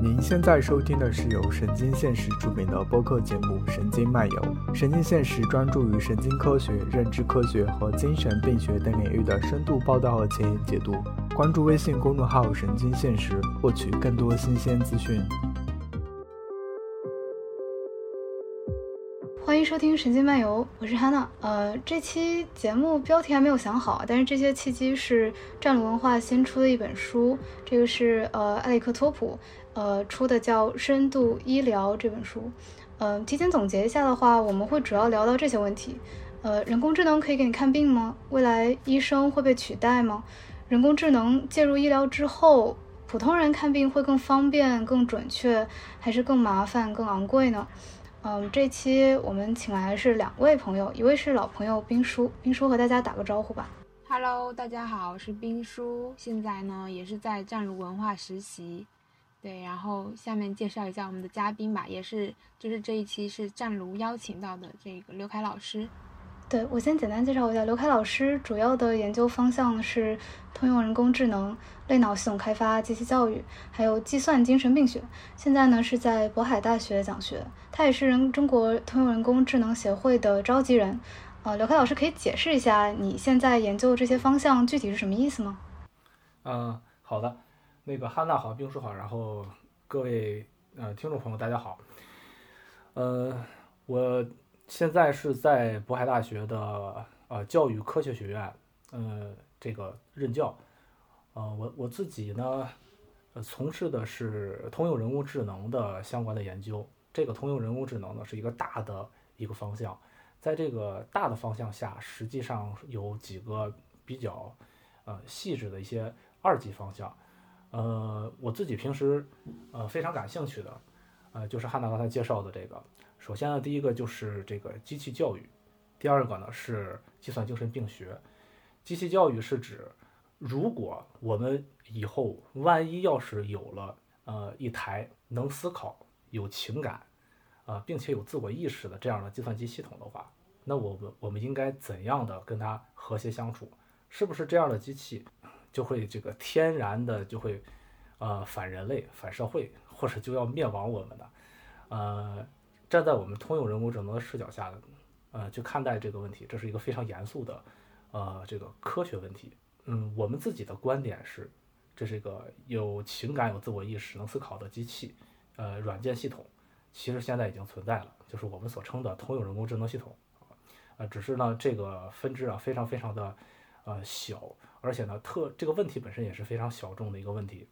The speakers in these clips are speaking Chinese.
您现在收听的是由神经现实出品的播客节目《神经漫游》。神经现实专注于神经科学、认知科学和精神病学等领域的深度报道和前沿解读。关注微信公众号“神经现实”，获取更多新鲜资讯。欢迎收听《神经漫游》，我是汉娜。呃，这期节目标题还没有想好，但是这些契机是战鲁文化新出的一本书，这个是呃埃里克托普呃出的叫《深度医疗》这本书。呃，提前总结一下的话，我们会主要聊到这些问题。呃，人工智能可以给你看病吗？未来医生会被取代吗？人工智能介入医疗之后，普通人看病会更方便、更准确，还是更麻烦、更昂贵呢？嗯，这期我们请来的是两位朋友，一位是老朋友冰叔，冰叔和大家打个招呼吧。Hello，大家好，我是冰叔，现在呢也是在湛如文化实习。对，然后下面介绍一下我们的嘉宾吧，也是就是这一期是湛如邀请到的这个刘凯老师。对我先简单介绍一下，刘凯老师主要的研究方向是通用人工智能、类脑系统开发、机器教育，还有计算精神病学。现在呢是在渤海大学讲学，他也是人中国通用人工智能协会的召集人。呃，刘凯老师可以解释一下你现在研究这些方向具体是什么意思吗？嗯，好的，那个哈娜好，冰叔好，然后各位呃听众朋友大家好，呃，我现在是在渤海大学的呃教育科学学院，呃这个任教，呃我我自己呢，呃从事的是通用人工智能的相关的研究，这个通用人工智能呢是一个大的一个方向，在这个大的方向下，实际上有几个比较呃细致的一些二级方向，呃，我自己平时呃非常感兴趣的，呃，就是汉娜刚才介绍的这个。首先呢，第一个就是这个机器教育，第二个呢是计算精神病学。机器教育是指，如果我们以后万一要是有了呃一台能思考、有情感，啊、并且有自我意识的这样的计算机系统的话，那我们我们应该怎样的跟它和谐相处？是不是这样的机器就会这个天然的就会呃反人类、反社会，或者就要灭亡我们的？呃，站在我们通用人工智能的视角下呃去看待这个问题，这是一个非常严肃的呃这个科学问题。嗯，我们自己的观点是，这是一个有情感、有自我意识、能思考的机器，呃，软件系统，其实现在已经存在了，就是我们所称的通用人工智能系统。呃，只是呢，这个分支啊非常非常的呃小，而且呢特这个问题本身也是非常小众的一个问题。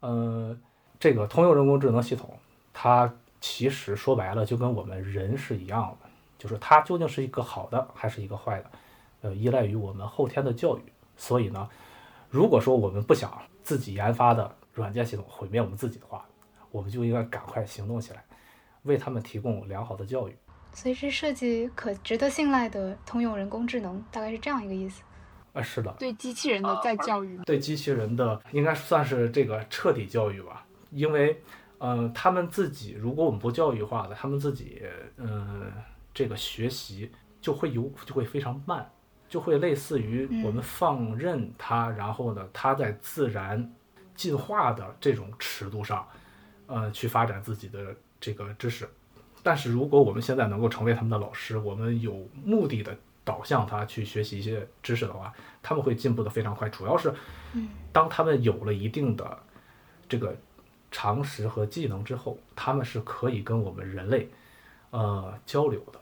呃，这个通用人工智能系统，它其实说白了就跟我们人是一样的，就是它究竟是一个好的还是一个坏的，呃，依赖于我们后天的教育。所以呢，如果说我们不想自己研发的软件系统毁灭我们自己的话，我们就应该赶快行动起来，为他们提供良好的教育。所以是设计可值得信赖的通用人工智能，大概是这样一个意思。啊，是的，对机器人的再教育？对机器人的应该算是这个彻底教育吧，因为，呃，他们自己如果我们不教育化的，他们自己，呃，这个学习就会有就会非常慢，就会类似于我们放任它，然后呢，它在自然进化的这种尺度上，呃，去发展自己的这个知识。但是如果我们现在能够成为他们的老师，我们有目的的导向他去学习一些知识的话，他们会进步的非常快。主要是，当他们有了一定的这个常识和技能之后，他们是可以跟我们人类呃交流的。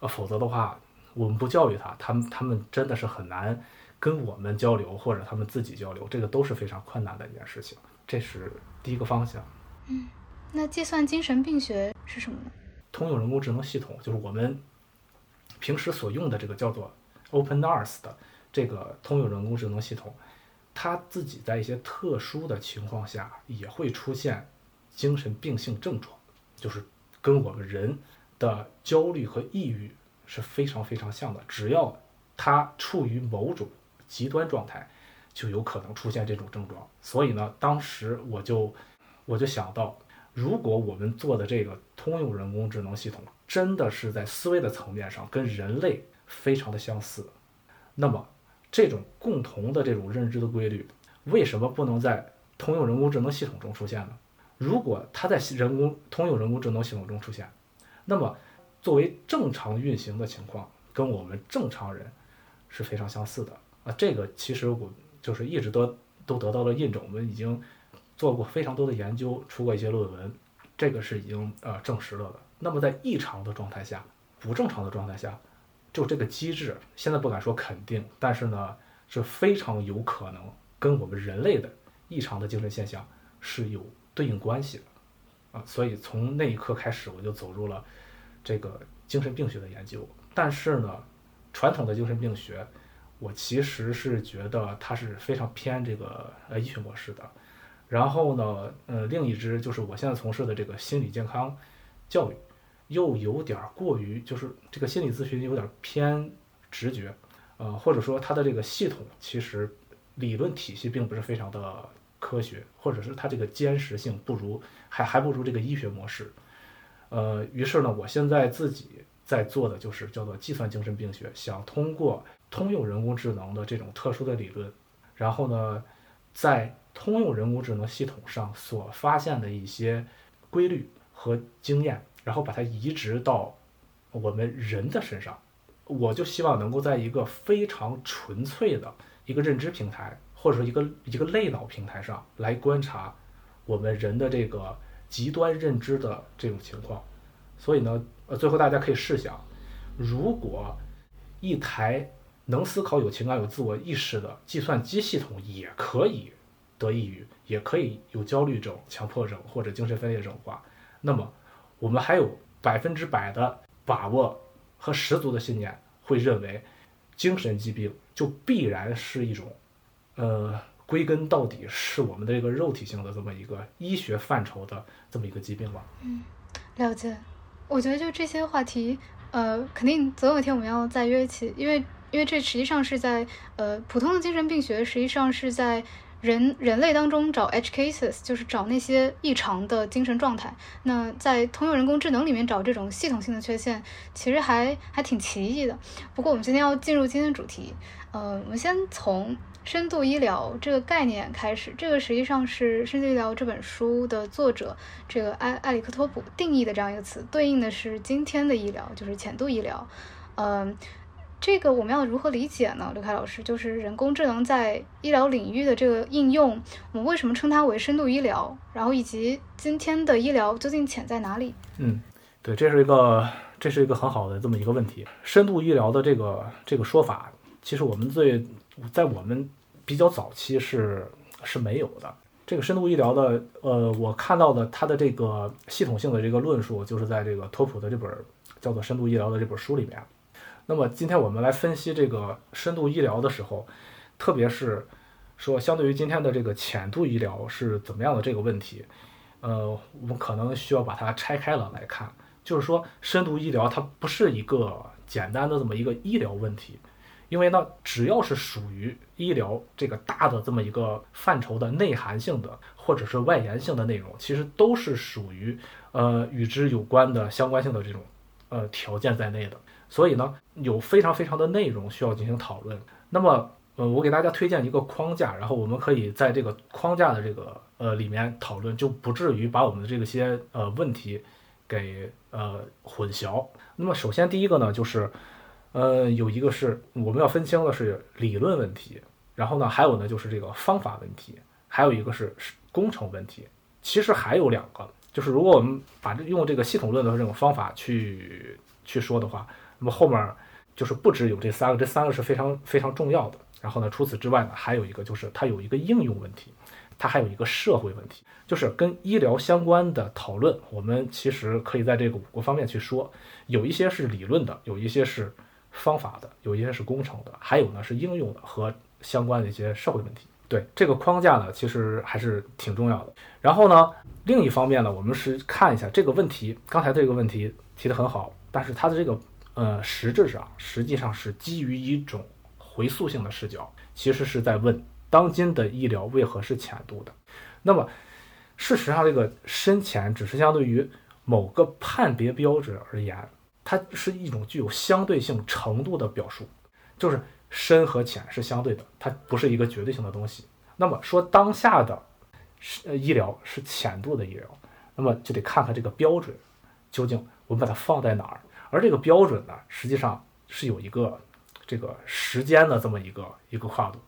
呃，否则的话，我们不教育他，他们他们真的是很难跟我们交流，或者他们自己交流，这个都是非常困难的一件事情。这是第一个方向。嗯那计算精神病学是什么呢？通用人工智能系统，就是我们平时所用的这个叫做 OpenNRS 的这个通用人工智能系统，他自己在一些特殊的情况下也会出现精神病性症状，就是跟我们人的焦虑和抑郁是非常非常像的。只要他处于某种极端状态，就有可能出现这种症状。所以呢，当时我就我就想到，如果我们做的这个通用人工智能系统真的是在思维的层面上跟人类非常的相似，那么这种共同的这种认知的规律，为什么不能在通用人工智能系统中出现呢？如果它在人工通用人工智能系统中出现，那么作为正常运行的情况，跟我们正常人是非常相似的啊。这个其实我就是一直都都得到了印证，我们已经做过非常多的研究，出过一些论文，这个是已经呃证实了的。那么在异常的状态下，不正常的状态下，就这个机制，现在不敢说肯定，但是呢是非常有可能跟我们人类的异常的精神现象是有对应关系的啊。所以从那一刻开始，我就走入了这个精神病学的研究。但是呢，传统的精神病学，我其实是觉得它是非常偏这个呃医学模式的。然后呢，呃，另一支就是我现在从事的这个心理健康教育。又有点过于，就是这个心理咨询有点偏直觉，呃，或者说它的这个系统其实理论体系并不是非常的科学，或者是它这个坚实性不如，还还不如这个医学模式，呃，于是呢，我现在自己在做的就是叫做计算精神病学，想通过通用人工智能的这种特殊的理论，然后呢，在通用人工智能系统上所发现的一些规律和经验。然后把它移植到我们人的身上，我就希望能够在一个非常纯粹的一个认知平台，或者说一个一个类脑平台上来观察我们人的这个极端认知的这种情况。所以呢，呃，最后大家可以试想，如果一台能思考、有情感、有自我意识的计算机系统也可以得抑郁，也可以有焦虑症、强迫症或者精神分裂症的话，那么。我们还有百分之百的把握和十足的信念，会认为精神疾病就必然是一种，呃，归根到底是我们的这个肉体性的这么一个医学范畴的这么一个疾病吧。嗯，了解。我觉得就这些话题，呃，肯定总有一天我们要再约一起，因为因为这实际上是在呃普通的精神病学，实际上是在。人人类当中找 edge cases，就是找那些异常的精神状态。那在通用人工智能里面找这种系统性的缺陷，其实还还挺奇异的。不过我们今天要进入今天的主题，呃，我们先从深度医疗这个概念开始。这个实际上是《深度医疗》这本书的作者这个埃埃里克托普定义的这样一个词，对应的是今天的医疗，就是浅度医疗。嗯。这个我们要如何理解呢？刘凯老师，就是人工智能在医疗领域的这个应用，我们为什么称它为深度医疗？然后以及今天的医疗究竟潜在哪里？嗯，对，这是一个这是一个很好的这么一个问题。深度医疗的这个这个说法，其实我们最在我们比较早期是是没有的。这个深度医疗的，呃，我看到的它的这个系统性的这个论述，就是在这个托普的这本叫做《深度医疗》的这本书里面。那么今天我们来分析这个深度医疗的时候，特别是说相对于今天的这个浅度医疗是怎么样的这个问题，呃，我们可能需要把它拆开了来看。就是说，深度医疗它不是一个简单的这么一个医疗问题，因为呢，只要是属于医疗这个大的这么一个范畴的内涵性的或者是外延性的内容，其实都是属于呃与之有关的相关性的这种呃条件在内的。所以呢，有非常非常的内容需要进行讨论。那么，呃，我给大家推荐一个框架，然后我们可以在这个框架的这个呃里面讨论，就不至于把我们的这个些呃问题给呃混淆。那么，首先第一个呢，就是呃有一个是我们要分清的是理论问题，然后呢还有呢就是这个方法问题，还有一个是是工程问题。其实还有两个，就是如果我们把这用这个系统论的这种方法去去说的话。那么后面就是不只有这三个，这三个是非常非常重要的。然后呢，除此之外呢，还有一个就是它有一个应用问题，它还有一个社会问题，就是跟医疗相关的讨论。我们其实可以在这个五个方面去说，有一些是理论的，有一些是方法的，有一些是工程的，还有呢是应用的和相关的一些社会问题。对这个框架呢，其实还是挺重要的。然后呢，另一方面呢，我们是看一下这个问题，刚才这个问题提得很好，但是它的这个。呃，实质上实际上是基于一种回溯性的视角，其实是在问当今的医疗为何是浅度的。那么，事实上，这个深浅只是相对于某个判别标准而言，它是一种具有相对性程度的表述，就是深和浅是相对的，它不是一个绝对性的东西。那么说当下的是呃医疗是浅度的医疗，那么就得看看这个标准究竟我们把它放在哪儿。而这个标准呢，实际上是有一个这个时间的这么一个一个跨度。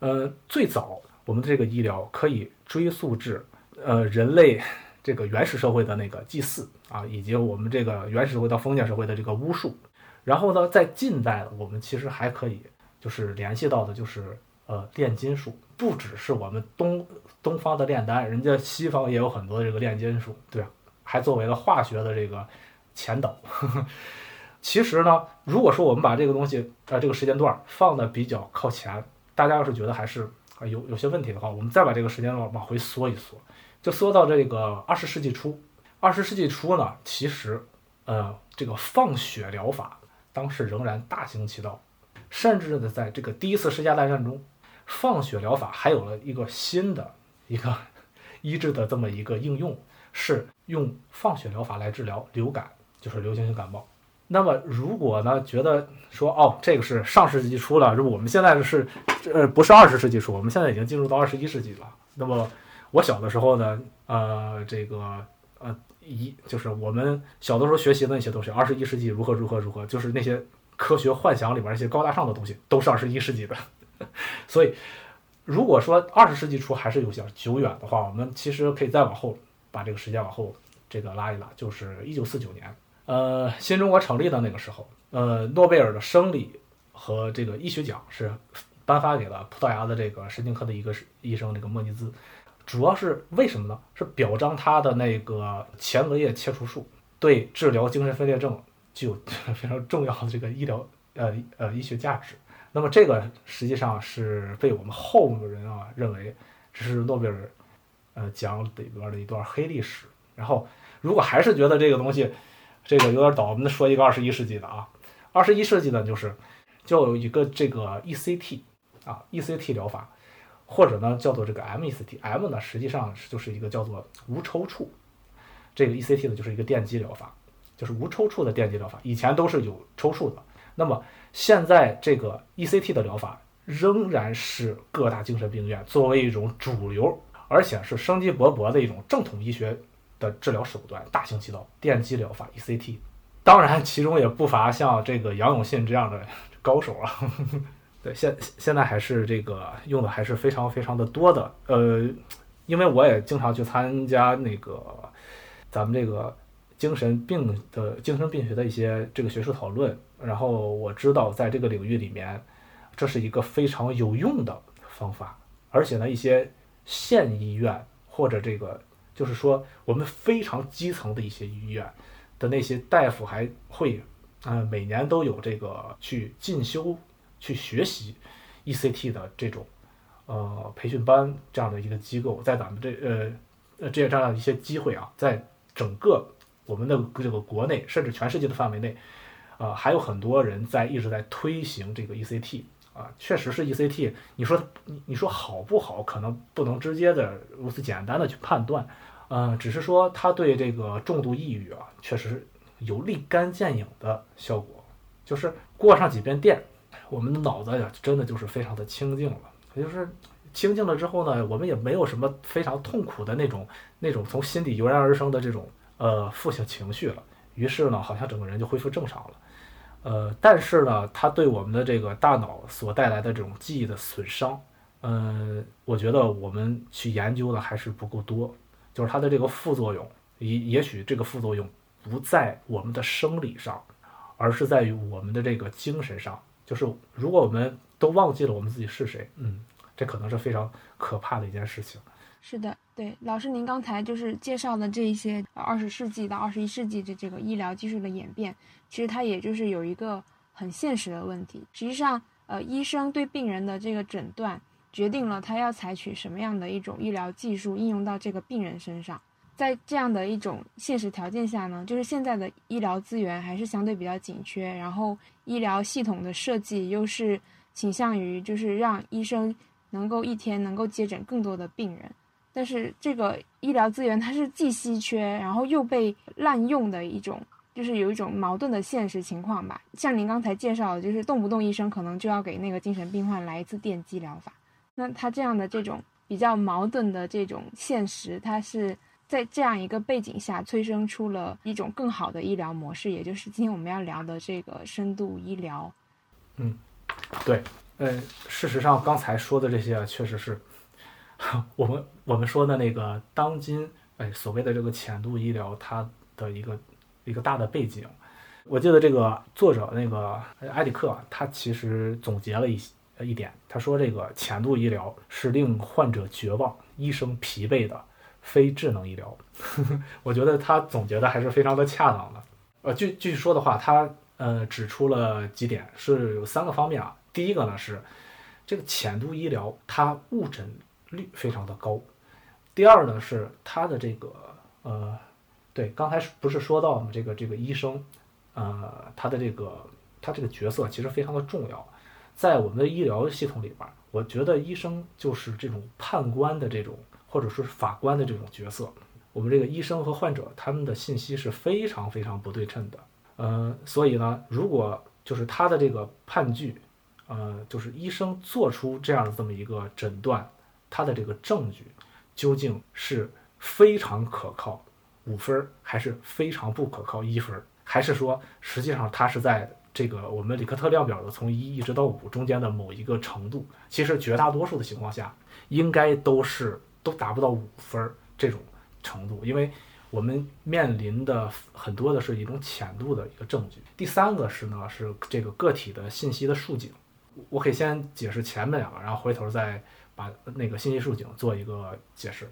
呃，最早我们这个医疗可以追溯至呃人类这个原始社会的那个祭祀啊，以及我们这个原始社会到封建社会的这个巫术。然后呢，在近代，我们其实还可以就是联系到的就是呃炼金术，不只是我们东东方的炼丹，人家西方也有很多这个炼金术，对吧？还作为了化学的这个。前导，其实呢，如果说我们把这个东西，呃，这个时间段放的比较靠前，大家要是觉得还是啊有有些问题的话，我们再把这个时间段往回缩一缩，就缩到这个二十世纪初。二十世纪初呢，其实，呃，这个放血疗法当时仍然大行其道，甚至呢，在这个第一次世界大战中，放血疗法还有了一个新的一个 医治的这么一个应用，是用放血疗法来治疗流感。就是流行性感冒。那么，如果呢觉得说哦，这个是上世纪初了，如果我们现在是呃不是二十世纪初，我们现在已经进入到二十一世纪了。那么我小的时候呢，呃，这个呃一就是我们小的时候学习的那些东西，二十一世纪如何如何如何，就是那些科学幻想里边一些高大上的东西，都是二十一世纪的。所以，如果说二十世纪初还是有些久远的话，我们其实可以再往后把这个时间往后这个拉一拉，就是一九四九年。呃，新中国成立的那个时候，呃，诺贝尔的生理和这个医学奖是颁发给了葡萄牙的这个神经科的一个医生，这个莫尼兹，主要是为什么呢？是表彰他的那个前额叶切除术对治疗精神分裂症具有非常重要的这个医疗呃呃医学价值。那么这个实际上是被我们后人啊认为这是诺贝尔呃奖里边的一段黑历史。然后如果还是觉得这个东西，这个有点早，我们说一个二十一世纪的啊，二十一世纪呢，就是就有一个这个 ECT 啊，ECT 疗法，或者呢叫做这个 MECT，M 呢实际上就是一个叫做无抽搐，这个 ECT 呢就是一个电击疗法，就是无抽搐的电击疗法，以前都是有抽搐的，那么现在这个 ECT 的疗法仍然是各大精神病院作为一种主流，而且是生机勃勃的一种正统医学。的治疗手段大行其道，电击疗法 ECT，当然其中也不乏像这个杨永信这样的高手啊。呵 呵对，现现在还是这个用的还是非常非常的多的。呃，因为我也经常去参加那个咱们这个精神病的精神病学的一些这个学术讨论，然后我知道在这个领域里面，这是一个非常有用的方法，而且呢，一些县医院或者这个。就是说，我们非常基层的一些医院的那些大夫还会，呃，每年都有这个去进修、去学习 ECT 的这种，呃，培训班这样的一个机构，在咱们这呃呃这样这样一些机会啊，在整个我们的这个国内甚至全世界的范围内，啊，还有很多人在一直在推行这个 ECT。啊，确实是 ECT。你说你你说好不好？可能不能直接的如此简单的去判断，嗯，只是说它对这个重度抑郁啊，确实有立竿见影的效果。就是过上几遍电，我们的脑子呀，真的就是非常的清静了。也就是清静了之后呢，我们也没有什么非常痛苦的那种那种从心底油然而生的这种呃负性情绪了。于是呢，好像整个人就恢复正常了。呃，但是呢，它对我们的这个大脑所带来的这种记忆的损伤，呃，我觉得我们去研究的还是不够多。就是它的这个副作用，也也许这个副作用不在我们的生理上，而是在于我们的这个精神上。就是如果我们都忘记了我们自己是谁，嗯，这可能是非常可怕的一件事情。是的，对，老师您刚才就是介绍的这一些二十世纪到二十一世纪的这个医疗技术的演变。其实它也就是有一个很现实的问题。实际上，呃，医生对病人的这个诊断，决定了他要采取什么样的一种医疗技术应用到这个病人身上。在这样的一种现实条件下呢，就是现在的医疗资源还是相对比较紧缺，然后医疗系统的设计又是倾向于就是让医生能够一天能够接诊更多的病人。但是这个医疗资源它是既稀缺，然后又被滥用的一种。就是有一种矛盾的现实情况吧，像您刚才介绍的，就是动不动医生可能就要给那个精神病患来一次电击疗法，那他这样的这种比较矛盾的这种现实，它是在这样一个背景下催生出了一种更好的医疗模式，也就是今天我们要聊的这个深度医疗。嗯，对，呃，事实上刚才说的这些啊确实是 我们我们说的那个当今哎所谓的这个浅度医疗它的一个一个大的背景。我记得这个作者那个埃里克，他其实总结了一些一点，他说这个浅度医疗是令患者绝望、医生疲惫的非智能医疗。我觉得他总结的还是非常的恰当的。呃，据据说的话，他呃指出了几点，是有三个方面啊。第一个呢是这个浅度医疗它误诊率非常的高。第二呢是它的这个呃，对，刚才不是说到吗？这个这个医生。呃，他的这个他这个角色其实非常的重要，在我们的医疗系统里边，我觉得医生就是这种判官的这种，或者说是法官的这种角色。我们这个医生和患者他们的信息是非常非常不对称的。呃，所以呢，如果就是他的这个判据，呃，就是医生做出这样的这么一个诊断，他的这个证据究竟是非常可靠，五分还是非常不可靠，一分？还是说，实际上他是在这个我们里克特量表的从一一直到五中间的某一个程度。其实绝大多数的情况下，应该都是都达不到五分这种程度，因为我们面临的很多的是一种浅度的一个证据。第三个是呢，是这个个体的信息的竖井。我可以先解释前面两个，然后回头再把那个信息竖井做一个解释。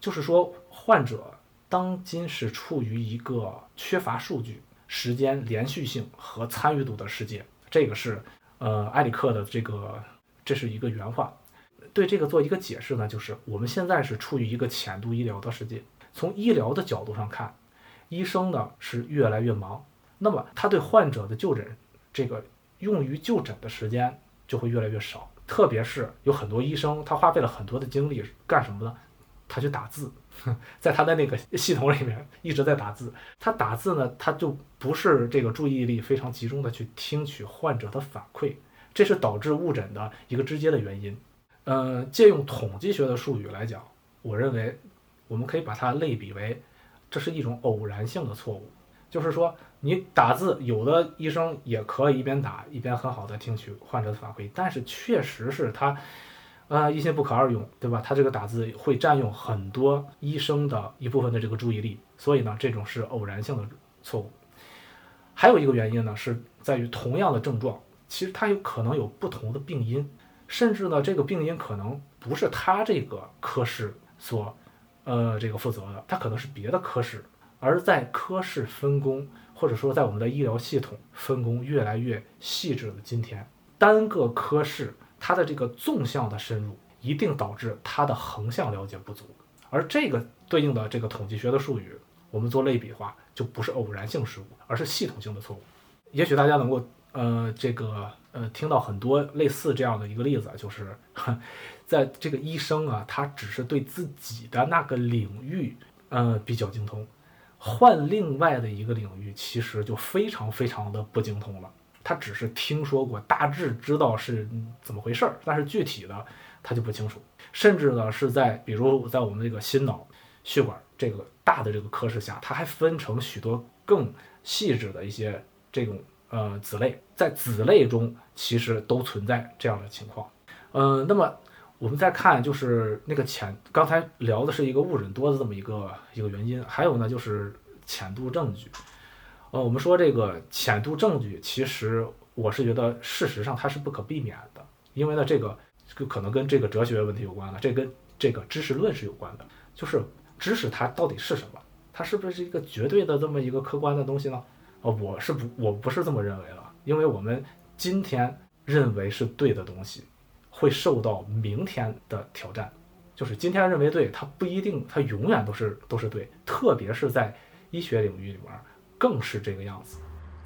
就是说，患者。当今是处于一个缺乏数据、时间连续性和参与度的世界，这个是呃埃里克的这个，这是一个原话。对这个做一个解释呢，就是我们现在是处于一个浅度医疗的世界。从医疗的角度上看，医生呢是越来越忙，那么他对患者的就诊，这个用于就诊的时间就会越来越少。特别是有很多医生，他花费了很多的精力干什么呢？他去打字。在他的那个系统里面一直在打字，他打字呢，他就不是这个注意力非常集中的去听取患者的反馈，这是导致误诊的一个直接的原因。呃，借用统计学的术语来讲，我认为我们可以把它类比为，这是一种偶然性的错误，就是说你打字，有的医生也可以一边打一边很好的听取患者的反馈，但是确实是他。啊，一心不可二用，对吧？他这个打字会占用很多医生的一部分的这个注意力，所以呢，这种是偶然性的错误。还有一个原因呢，是在于同样的症状，其实它有可能有不同的病因，甚至呢，这个病因可能不是他这个科室所，呃，这个负责的，他可能是别的科室。而在科室分工，或者说在我们的医疗系统分工越来越细致的今天，单个科室。它的这个纵向的深入，一定导致它的横向了解不足，而这个对应的这个统计学的术语，我们做类比化，就不是偶然性失误，而是系统性的错误。也许大家能够呃这个呃听到很多类似这样的一个例子，就是在这个医生啊，他只是对自己的那个领域呃比较精通，换另外的一个领域，其实就非常非常的不精通了。他只是听说过，大致知道是怎么回事儿，但是具体的他就不清楚。甚至呢，是在比如在我们这个心脑血管这个大的这个科室下，它还分成许多更细致的一些这种呃子类，在子类中其实都存在这样的情况。呃，那么我们再看就是那个浅，刚才聊的是一个误诊多的这么一个一个原因，还有呢就是浅度证据。呃，我们说这个浅度证据，其实我是觉得事实上它是不可避免的，因为呢，这个就可能跟这个哲学问题有关了，这跟这个知识论是有关的，就是知识它到底是什么，它是不是一个绝对的这么一个客观的东西呢？呃，我是不，我不是这么认为了，因为我们今天认为是对的东西，会受到明天的挑战，就是今天认为对，它不一定，它永远都是都是对，特别是在医学领域里面。更是这个样子。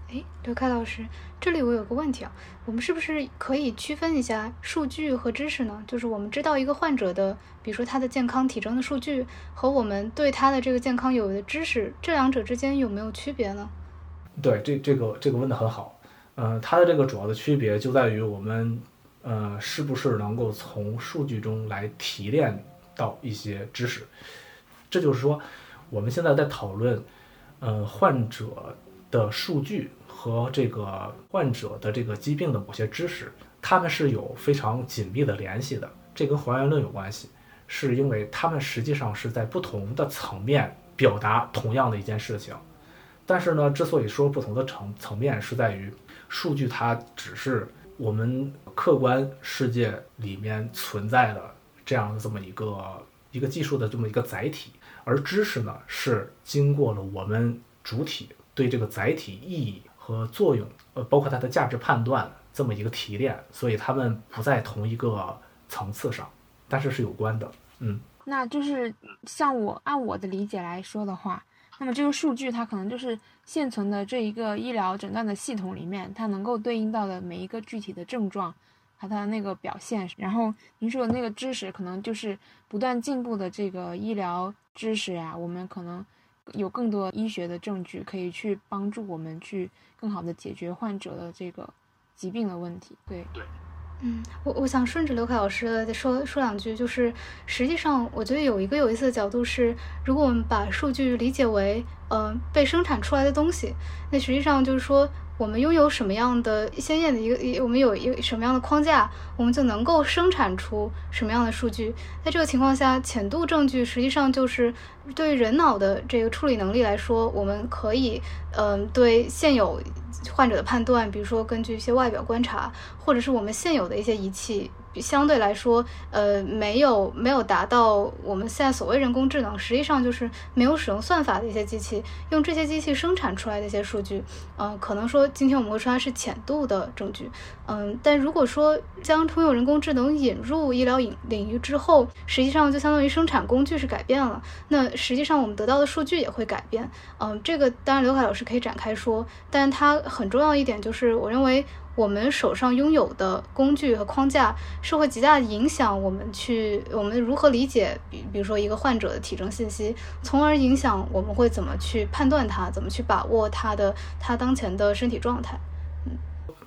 哎，刘开老师，这里我有个问题啊，我们是不是可以区分一下数据和知识呢？就是我们知道一个患者的，比如说他的健康体征的数据，和我们对他的这个健康有的知识，这两者之间有没有区别呢？对，这这个这个问的很好。呃，它的这个主要的区别就在于我们呃，是不是能够从数据中来提炼到一些知识？这就是说，我们现在在讨论，呃，患者的数据和这个患者的这个疾病的某些知识，它们是有非常紧密的联系的。这跟还原论有关系，是因为它们实际上是在不同的层面表达同样的一件事情。但是呢，之所以说不同的层层面，是在于数据它只是我们客观世界里面存在的这样这么一个一个技术的这么一个载体，而知识呢是经过了我们主体对这个载体意义和作用，呃，包括它的价值判断这么一个提炼，所以它们不在同一个层次上，但是是有关的，嗯。那就是像我按我的理解来说的话。那么这个数据它可能就是现存的这一个医疗诊断的系统里面，它能够对应到的每一个具体的症状和它的那个表现。然后您说的那个知识，可能就是不断进步的这个医疗知识呀。我们可能有更多医学的证据可以去帮助我们去更好的解决患者的这个疾病的问题。对对。嗯，我我想顺着刘凯老师的说说两句，就是实际上我觉得有一个有意思的角度是，如果我们把数据理解为呃被生产出来的东西，那实际上就是说。我们拥有什么样的鲜艳的一个，我们有一个什么样的框架，我们就能够生产出什么样的数据。在这个情况下，浅度证据实际上就是对人脑的这个处理能力来说，我们可以，嗯，对现有患者的判断，比如说根据一些外表观察，或者是我们现有的一些仪器。相对来说，呃，没有没有达到我们现在所谓人工智能，实际上就是没有使用算法的一些机器，用这些机器生产出来的一些数据，嗯，可能说今天我们会说它是浅度的证据，嗯，但如果说将通用人工智能引入医疗领领域之后，实际上就相当于生产工具是改变了，那实际上我们得到的数据也会改变，嗯，这个当然刘凯老师可以展开说，但它很重要一点就是，我认为。我们手上拥有的工具和框架是会极大的影响我们去我们如何理解，比比如说一个患者的体征信息，从而影响我们会怎么去判断他，怎么去把握他的他当前的身体状态。嗯，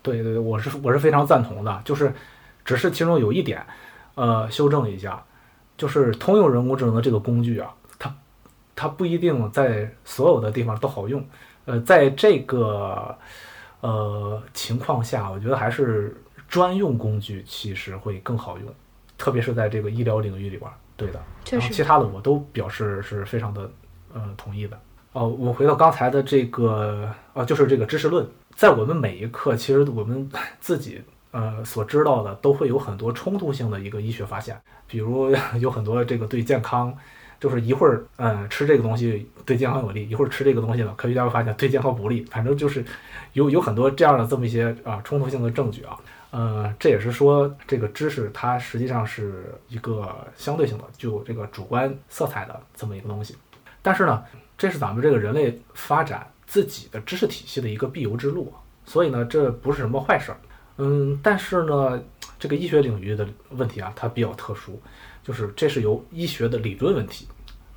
对对对，我是我是非常赞同的，就是只是其中有一点，呃，修正一下，就是通用人工智能的这个工具啊，它它不一定在所有的地方都好用，呃，在这个。呃，情况下，我觉得还是专用工具其实会更好用，特别是在这个医疗领域里边。对的，然后其他的我都表示是非常的呃同意的。哦，我回到刚才的这个，呃，就是这个知识论，在我们每一刻，其实我们 自己呃所知道的都会有很多冲突性的一个医学发现，比如 有很多这个对健康。就是一会儿，嗯，吃这个东西对健康有利，一会儿吃这个东西呢，科学家会发现对健康不利。反正就是有有很多这样的这么一些啊冲突性的证据啊，呃，这也是说这个知识它实际上是一个相对性的，具有这个主观色彩的这么一个东西。但是呢，这是咱们这个人类发展自己的知识体系的一个必由之路，所以呢，这不是什么坏事儿。嗯，但是呢，这个医学领域的问题啊，它比较特殊。就是这是由医学的理论问题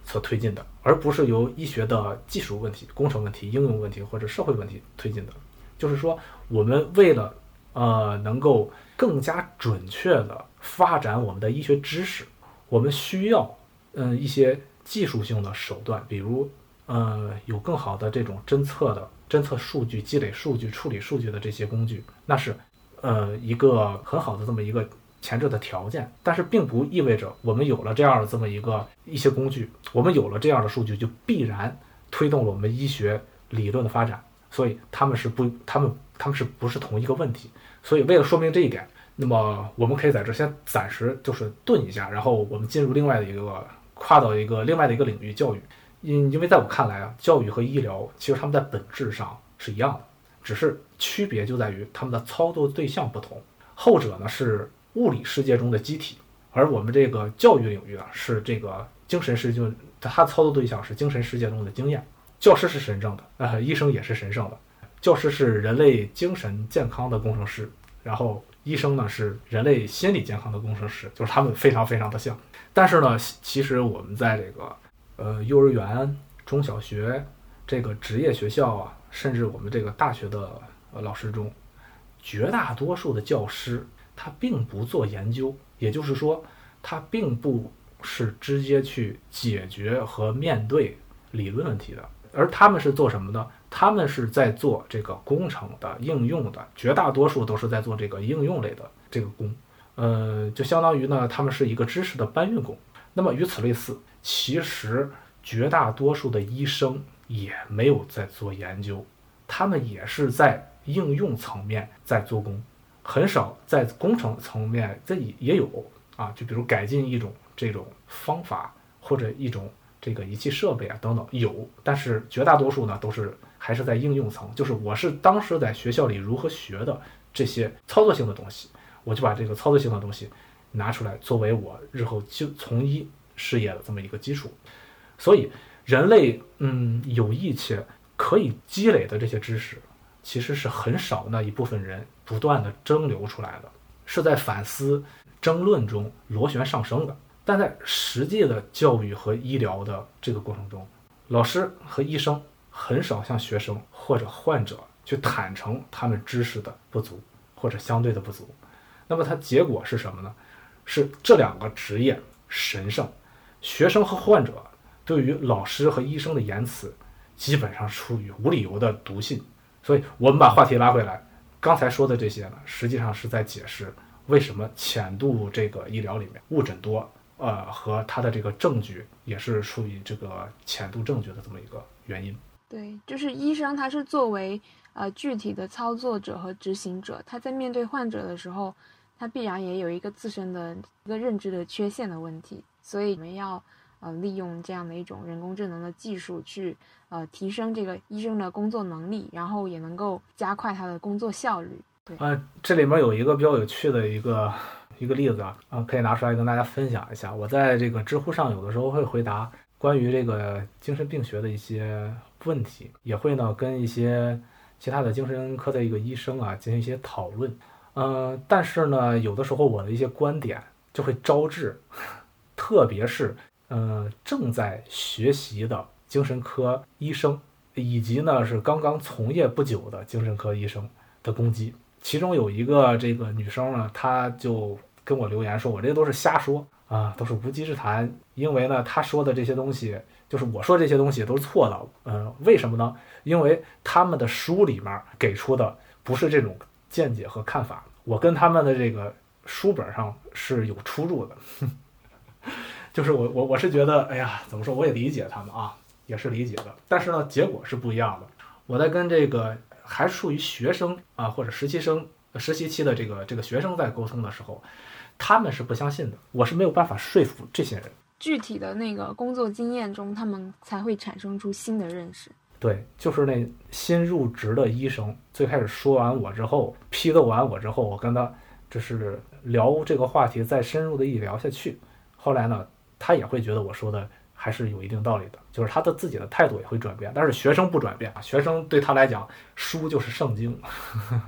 所推进的，而不是由医学的技术问题、工程问题、应用问题或者社会问题推进的。就是说，我们为了呃能够更加准确的发展我们的医学知识，我们需要嗯一些技术性的手段，比如呃有更好的这种侦测的侦测数据、积累数据、处理数据的这些工具，那是呃一个很好的这么一个。前置的条件，但是并不意味着我们有了这样的这么一个一些工具，我们有了这样的数据，就必然推动了我们医学理论的发展。所以他们是不，他们他们是不是同一个问题？所以为了说明这一点，那么我们可以在这先暂时就是顿一下，然后我们进入另外的一个跨到一个另外的一个领域——教育。因因为在我看来啊，教育和医疗其实他们在本质上是一样的，只是区别就在于他们的操作对象不同。后者呢是。物理世界中的机体，而我们这个教育领域啊，是这个精神世界，它操作对象是精神世界中的经验。教师是神圣的，呃，医生也是神圣的。教师是人类精神健康的工程师，然后医生呢是人类心理健康的工程师，就是他们非常非常的像。但是呢，其实我们在这个呃幼儿园、中小学、这个职业学校啊，甚至我们这个大学的呃老师中，绝大多数的教师。他并不做研究，也就是说，他并不是直接去解决和面对理论问题的，而他们是做什么呢？他们是在做这个工程的应用的，绝大多数都是在做这个应用类的这个工，呃，就相当于呢，他们是一个知识的搬运工。那么与此类似，其实绝大多数的医生也没有在做研究，他们也是在应用层面在做工，很少在工程层面，这也也有啊，就比如改进一种这种方法或者一种这个仪器设备啊等等有，但是绝大多数呢都是。还是在应用层，就是我是当时在学校里如何学的这些操作性的东西，我就把这个操作性的东西拿出来作为我日后就从医事业的这么一个基础。所以，人类嗯有益且可以积累的这些知识，其实是很少那一部分人不断的蒸馏出来的，是在反思争论中螺旋上升的。但在实际的教育和医疗的这个过程中，老师和医生。很少向学生或者患者去坦诚他们知识的不足或者相对的不足，那么它结果是什么呢？是这两个职业神圣，学生和患者对于老师和医生的言辞基本上出于无理由的笃信。所以，我们把话题拉回来，刚才说的这些呢，实际上是在解释为什么浅度这个医疗里面误诊多，呃，和它的这个证据也是属于这个浅度证据的这么一个原因。对，就是医生，他是作为呃具体的操作者和执行者，他在面对患者的时候，他必然也有一个自身的一个认知的缺陷的问题，所以我们要呃利用这样的一种人工智能的技术去呃提升这个医生的工作能力，然后也能够加快他的工作效率。对，呃，这里面有一个比较有趣的一个一个例子啊，啊，可以拿出来跟大家分享一下。我在这个知乎上有的时候会回答关于这个精神病学的一些。问题也会呢跟一些其他的精神科的一个医生啊进行一些讨论，嗯，但是呢有的时候我的一些观点就会招致，特别是嗯正在学习的精神科医生以及呢是刚刚从业不久的精神科医生的攻击。其中有一个这个女生呢，她就跟我留言说，我这都是瞎说啊，都是无稽之谈，因为呢她说的这些东西。就是我说这些东西都是错的，嗯，为什么呢？因为他们的书里面给出的不是这种见解和看法，我跟他们的这个书本上是有出入的。就是我我我是觉得，哎呀，怎么说？我也理解他们啊，也是理解的，但是呢，结果是不一样的。我在跟这个还处于学生啊或者实习生实习期的这个这个学生在沟通的时候，他们是不相信的，我是没有办法说服这些人。具体的那个工作经验中，他们才会产生出新的认识。对，就是那新入职的医生，最开始说完我之后，批斗完我之后，我跟他就是聊这个话题，再深入的一聊下去。后来呢，他也会觉得我说的还是有一定道理的，就是他的自己的态度也会转变。但是学生不转变啊，学生对他来讲，书就是圣经。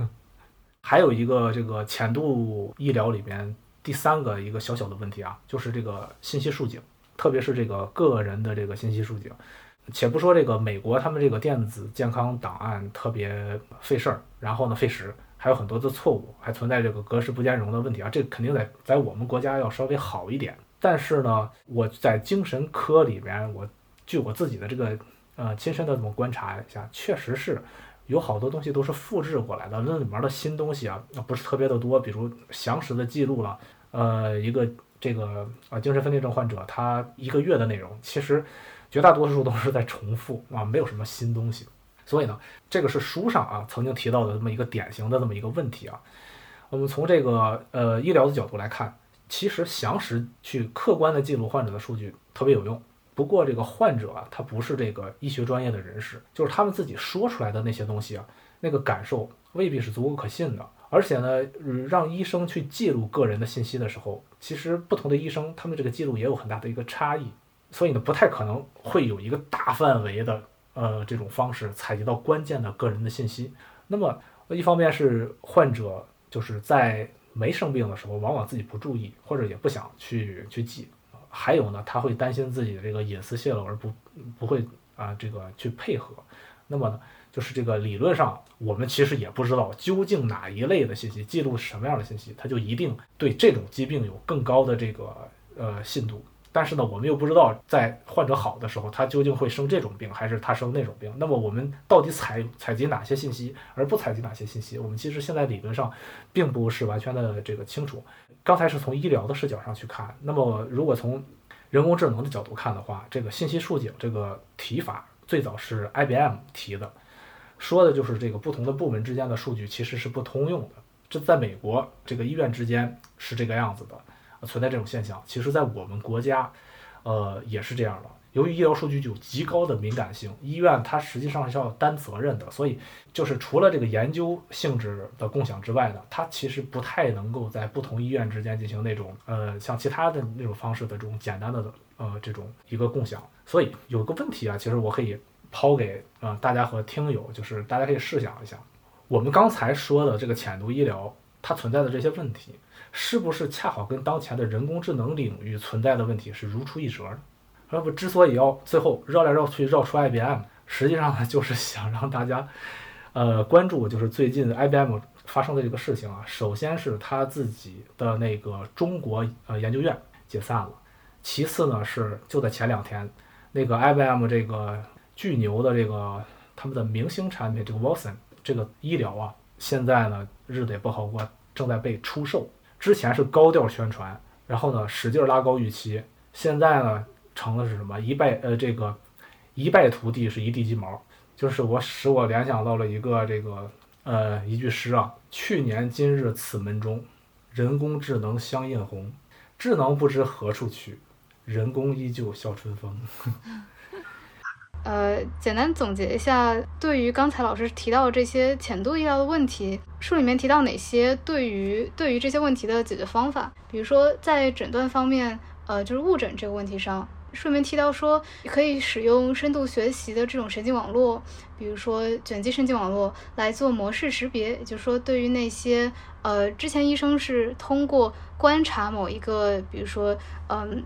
还有一个这个浅度医疗里边。第三个一个小小的问题啊，就是这个信息竖井，特别是这个个人的这个信息竖井。且不说这个美国他们这个电子健康档案特别费事儿，然后呢费时，还有很多的错误，还存在这个格式不兼容的问题啊。这肯定在在我们国家要稍微好一点。但是呢，我在精神科里面，我据我自己的这个呃亲身的这么观察一下，确实是有好多东西都是复制过来的。那里面的新东西啊，不是特别的多，比如详实的记录了。呃，一个这个啊，精神分裂症患者，他一个月的内容，其实绝大多数都是在重复啊，没有什么新东西。所以呢，这个是书上啊曾经提到的这么一个典型的这么一个问题啊。我们从这个呃医疗的角度来看，其实详实去客观的记录患者的数据特别有用。不过这个患者啊，他不是这个医学专业的人士，就是他们自己说出来的那些东西啊，那个感受未必是足够可信的。而且呢，让医生去记录个人的信息的时候，其实不同的医生他们这个记录也有很大的一个差异，所以呢，不太可能会有一个大范围的呃这种方式采集到关键的个人的信息。那么，一方面是患者就是在没生病的时候，往往自己不注意或者也不想去去记；还有呢，他会担心自己的这个隐私泄露而不不会啊这个去配合。那么呢，就是这个理论上，我们其实也不知道究竟哪一类的信息记录什么样的信息，他就一定对这种疾病有更高的这个呃信度。但是呢，我们又不知道在患者好的时候，他究竟会生这种病，还是他生那种病。那么我们到底采采集哪些信息，而不采集哪些信息？我们其实现在理论上并不是完全的这个清楚。刚才是从医疗的视角上去看，那么如果从人工智能的角度看的话，这个信息竖井这个提法最早是 IBM 提的，说的就是这个不同的部门之间的数据其实是不通用的。这在美国这个医院之间是这个样子的。存在这种现象，其实，在我们国家，呃，也是这样的。由于医疗数据具有极高的敏感性，医院它实际上是要担责任的，所以就是除了这个研究性质的共享之外呢，它其实不太能够在不同医院之间进行那种呃像其他的那种方式的这种简单的呃这种一个共享。所以有个问题啊，其实我可以抛给呃大家和听友，就是大家可以试想一下，我们刚才说的这个浅度医疗它存在的这些问题。是不是恰好跟当前的人工智能领域存在的问题是如出一辙呢？而不之所以要最后绕来绕去绕出 IBM，实际上呢就是想让大家，呃，关注就是最近 IBM 发生的这个事情啊。首先是他自己的那个中国呃研究院解散了，其次呢是就在前两天，那个 IBM 这个巨牛的这个他们的明星产品这个 Watson 这个医疗啊，现在呢日子也不好过，正在被出售。之前是高调宣传，然后呢使劲拉高预期，现在呢成了是什么一败呃这个一败涂地是一地鸡毛，就是我使我联想到了一个这个呃一句诗啊，去年今日此门中，人工智能相映红，智能不知何处去，人工依旧笑春风。呃，简单总结一下，对于刚才老师提到的这些浅度医疗的问题，书里面提到哪些对于对于这些问题的解决方法？比如说在诊断方面，呃，就是误诊这个问题上，书里面提到说可以使用深度学习的这种神经网络，比如说卷积神经网络来做模式识别，也就是说对于那些呃之前医生是通过观察某一个，比如说嗯。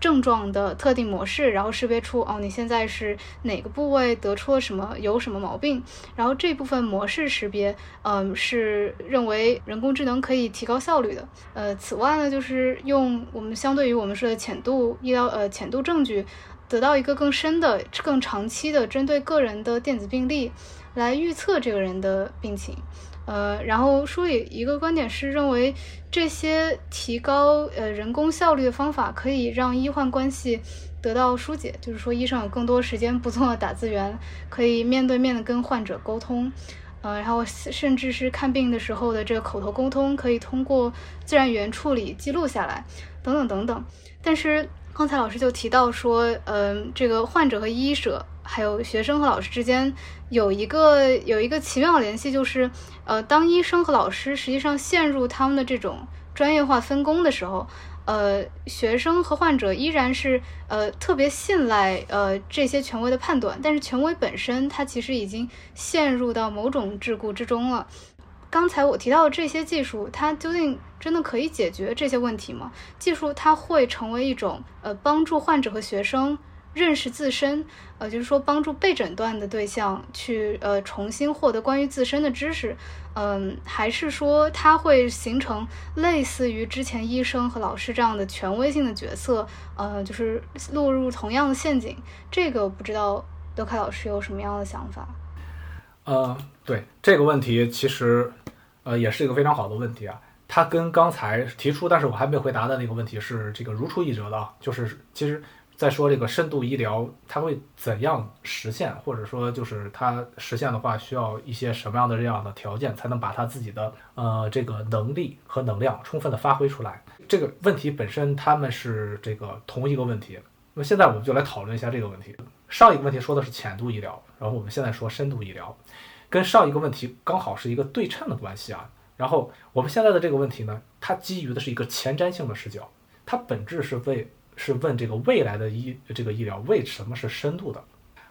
症状的特定模式，然后识别出哦，你现在是哪个部位得出了什么，有什么毛病？然后这部分模式识别，嗯，是认为人工智能可以提高效率的。呃，此外呢，就是用我们相对于我们说的浅度医疗，呃，浅度证据，得到一个更深的、更长期的针对个人的电子病历，来预测这个人的病情。呃，然后书里一个观点是认为，这些提高呃人工效率的方法可以让医患关系得到疏解，就是说医生有更多时间不做打字员，可以面对面的跟患者沟通，呃，然后甚至是看病的时候的这个口头沟通可以通过自然语言处理记录下来，等等等等。但是刚才老师就提到说，嗯，这个患者和医者。还有学生和老师之间有一个有一个奇妙的联系，就是，呃，当医生和老师实际上陷入他们的这种专业化分工的时候，呃，学生和患者依然是呃特别信赖呃这些权威的判断，但是权威本身它其实已经陷入到某种桎梏之中了。刚才我提到的这些技术，它究竟真的可以解决这些问题吗？技术它会成为一种呃帮助患者和学生。认识自身，呃，就是说帮助被诊断的对象去呃重新获得关于自身的知识，嗯，还是说它会形成类似于之前医生和老师这样的权威性的角色，呃，就是落入同样的陷阱？这个不知道德凯老师有什么样的想法？呃，对这个问题，其实呃也是一个非常好的问题啊。它跟刚才提出但是我还没回答的那个问题是这个如出一辙的，就是其实。再说这个深度医疗，它会怎样实现？或者说，就是它实现的话，需要一些什么样的这样的条件，才能把它自己的呃这个能力和能量充分的发挥出来？这个问题本身，他们是这个同一个问题。那么现在我们就来讨论一下这个问题。上一个问题说的是浅度医疗，然后我们现在说深度医疗，跟上一个问题刚好是一个对称的关系啊。然后我们现在的这个问题呢，它基于的是一个前瞻性的视角，它本质是为。是问这个未来的医这个医疗为什么是深度的？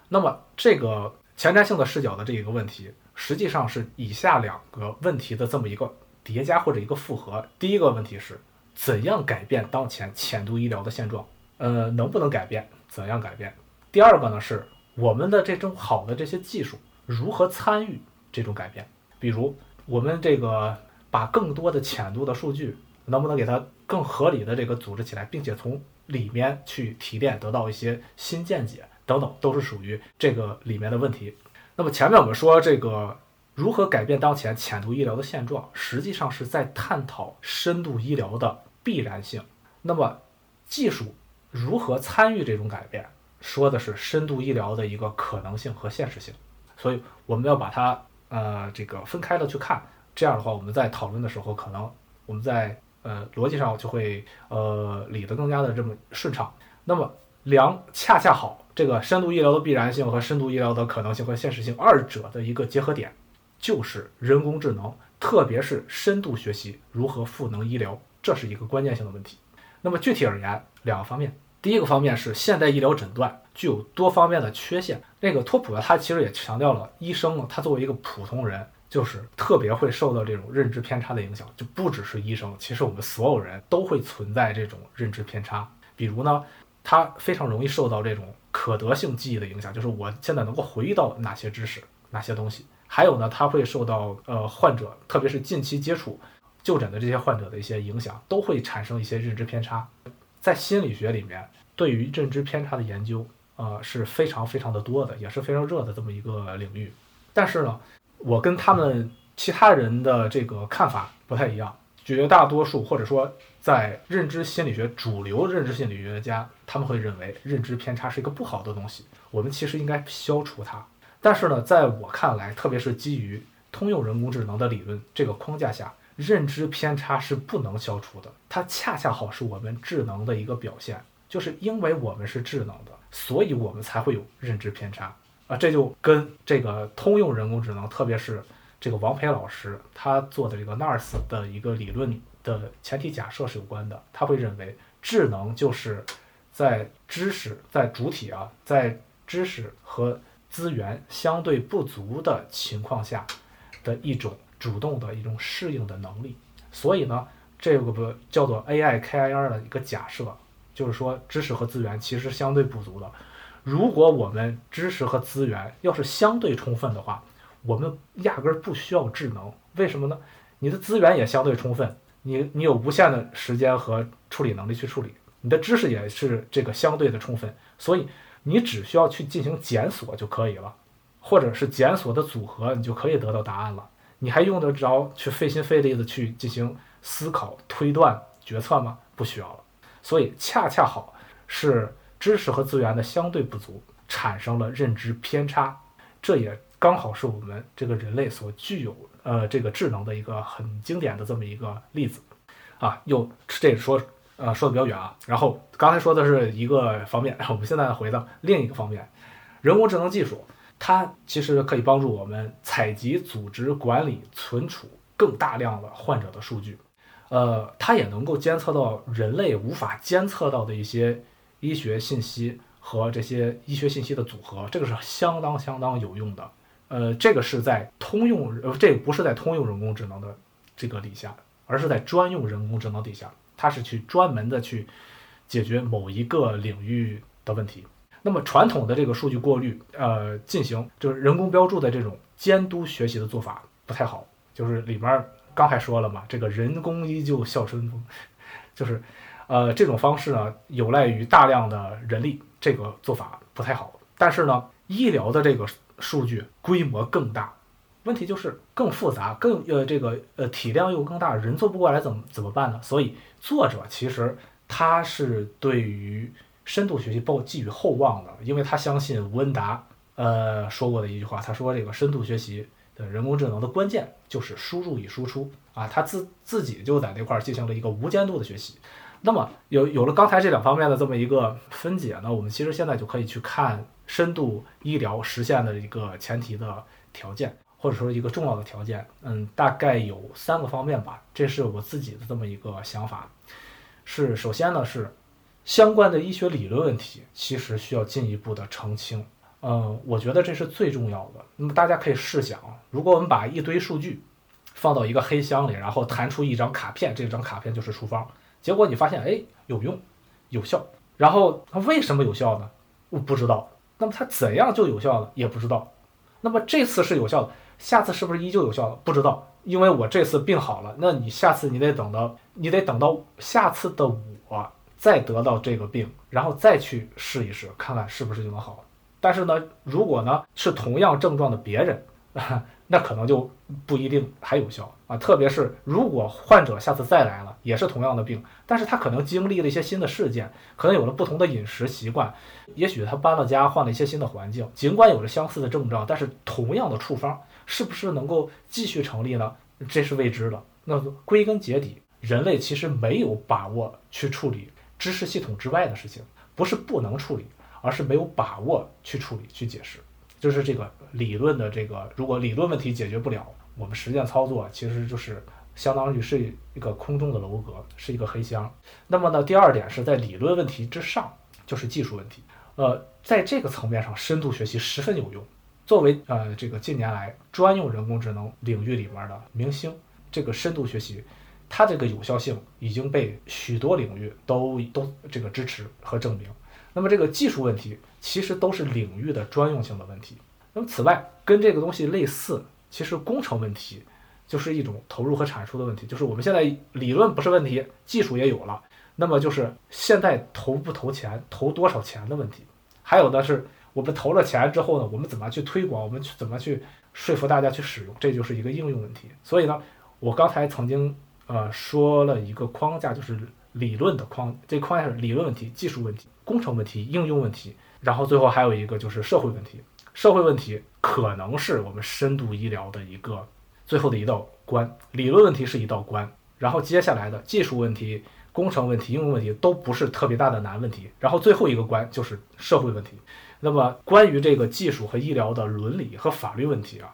那么这个前瞻性的视角的这一个问题，实际上是以下两个问题的这么一个叠加或者一个复合。第一个问题是怎样改变当前浅度医疗的现状？呃，能不能改变？怎样改变？第二个呢是我们的这种好的这些技术如何参与这种改变。比如，我们这个把更多的浅度的数据，能不能给它更合理的这个组织起来，并且从里面去提炼，得到一些新见解等等，都是属于这个里面的问题。那么前面我们说这个如何改变当前浅度医疗的现状，实际上是在探讨深度医疗的必然性。那么技术如何参与这种改变，说的是深度医疗的一个可能性和现实性。所以我们要把它呃这个分开了去看，这样的话我们在讨论的时候，可能我们在呃逻辑上就会呃理得更加的这么顺畅。那么良恰恰好，这个深度医疗的必然性和深度医疗的可能性和现实性二者的一个结合点，就是人工智能，特别是深度学习如何赋能医疗，这是一个关键性的问题。那么具体而言，两个方面，第一个方面是现代医疗诊断具有多方面的缺陷。那个托普呢，他其实也强调了，医生呢，他作为一个普通人，就是特别会受到这种认知偏差的影响，就不只是医生，其实我们所有人都会存在这种认知偏差。比如呢，他非常容易受到这种可得性记忆的影响，就是我现在能够回忆到哪些知识、哪些东西。还有呢，他会受到呃患者，特别是近期接触。就诊的这些患者的一些影响，都会产生一些认知偏差。在心理学里面，对于认知偏差的研究，呃，是非常非常的多的，也是非常热的这么一个领域。但是呢，我跟他们其他人的这个看法不太一样。绝大多数或者说在认知心理学主流认知心理学家，他们会认为认知偏差是一个不好的东西，我们其实应该消除它。但是呢，在我看来，特别是基于通用人工智能的理论这个框架下。认知偏差是不能消除的，它恰恰好是我们智能的一个表现。就是因为我们是智能的，所以我们才会有认知偏差啊！这就跟这个通用人工智能，特别是这个王培老师他做的这个 NARS 的一个理论的前提假设是有关的。他会认为，智能就是在知识在主体啊，在知识和资源相对不足的情况下的一种。主动的一种适应的能力，所以呢，这个不叫做 AI KIR 的一个假设，就是说知识和资源其实相对不足的。如果我们知识和资源要是相对充分的话，我们压根儿不需要智能。为什么呢？你的资源也相对充分，你你有无限的时间和处理能力去处理，你的知识也是这个相对的充分，所以你只需要去进行检索就可以了，或者是检索的组合，你就可以得到答案了。你还用得着去费心费力的去进行思考、推断、决策吗？不需要了。所以恰恰好是知识和资源的相对不足，产生了认知偏差。这也刚好是我们这个人类所具有呃这个智能的一个很经典的这么一个例子啊。又这说呃说的比较远啊。然后刚才说的是一个方面，我们现在回到另一个方面，人工智能技术。它其实可以帮助我们采集、组织、管理、存储更大量的患者的数据，呃，它也能够监测到人类无法监测到的一些医学信息和这些医学信息的组合，这个是相当相当有用的。呃，这个是在通用，呃，这个不是在通用人工智能的这个底下，而是在专用人工智能底下，它是去专门的去解决某一个领域的问题。那么传统的这个数据过滤，呃，进行就是人工标注的这种监督学习的做法不太好，就是里面刚才说了嘛，这个人工依旧笑春风，就是，呃，这种方式呢，有赖于大量的人力，这个做法不太好。但是呢，医疗的这个数据规模更大，问题就是更复杂，更呃这个呃体量又更大，人做不过来怎么怎么办呢？所以作者其实他是对于。深度学习抱寄予厚望的，因为他相信吴恩达呃说过的一句话，他说这个深度学习的人工智能的关键就是输入与输出啊，他自自己就在那块儿进行了一个无监督的学习。那么有有了刚才这两方面的这么一个分解呢，我们其实现在就可以去看深度医疗实现的一个前提的条件，或者说一个重要的条件，嗯，大概有三个方面吧，这是我自己的这么一个想法，是首先呢是。相关的医学理论问题其实需要进一步的澄清，嗯，我觉得这是最重要的。那么大家可以试想，如果我们把一堆数据放到一个黑箱里，然后弹出一张卡片，这张卡片就是处方，结果你发现，哎，有用，有效。然后它为什么有效呢？我不知道。那么它怎样就有效呢？也不知道。那么这次是有效的，下次是不是依旧有效的？不知道，因为我这次病好了，那你下次你得等到你得等到下次的我再得到这个病，然后再去试一试，看看是不是就能好。但是呢，如果呢是同样症状的别人，那可能就不一定还有效啊。特别是如果患者下次再来了，也是同样的病，但是他可能经历了一些新的事件，可能有了不同的饮食习惯，也许他搬了家，换了一些新的环境，尽管有着相似的症状，但是同样的处方是不是能够继续成立呢？这是未知的。那归根结底，人类其实没有把握去处理知识系统之外的事情，不是不能处理，而是没有把握去处理、去解释。就是这个理论的这个，如果理论问题解决不了，我们实践操作其实就是相当于是一个空中的楼阁，是一个黑箱。那么呢，第二点是在理论问题之上，就是技术问题。呃，在这个层面上，深度学习十分有用。作为呃这个近年来专用人工智能领域里面的明星，这个深度学习，它这个有效性已经被许多领域都都这个支持和证明。那么这个技术问题其实都是领域的专用性的问题。那么此外，跟这个东西类似，其实工程问题就是一种投入和产出的问题。就是我们现在理论不是问题，技术也有了，那么就是现在投不投钱、投多少钱的问题。还有的是我们投了钱之后呢，我们怎么去推广？我们去怎么去说服大家去使用？这就是一个应用问题。所以呢，我刚才曾经呃说了一个框架，就是理论的框，这框架是理论问题、技术问题。工程问题、应用问题，然后最后还有一个就是社会问题。社会问题可能是我们深度医疗的一个最后的一道关。理论问题是一道关，然后接下来的技术问题、工程问题、应用问题都不是特别大的难问题。然后最后一个关就是社会问题。那么关于这个技术和医疗的伦理和法律问题啊，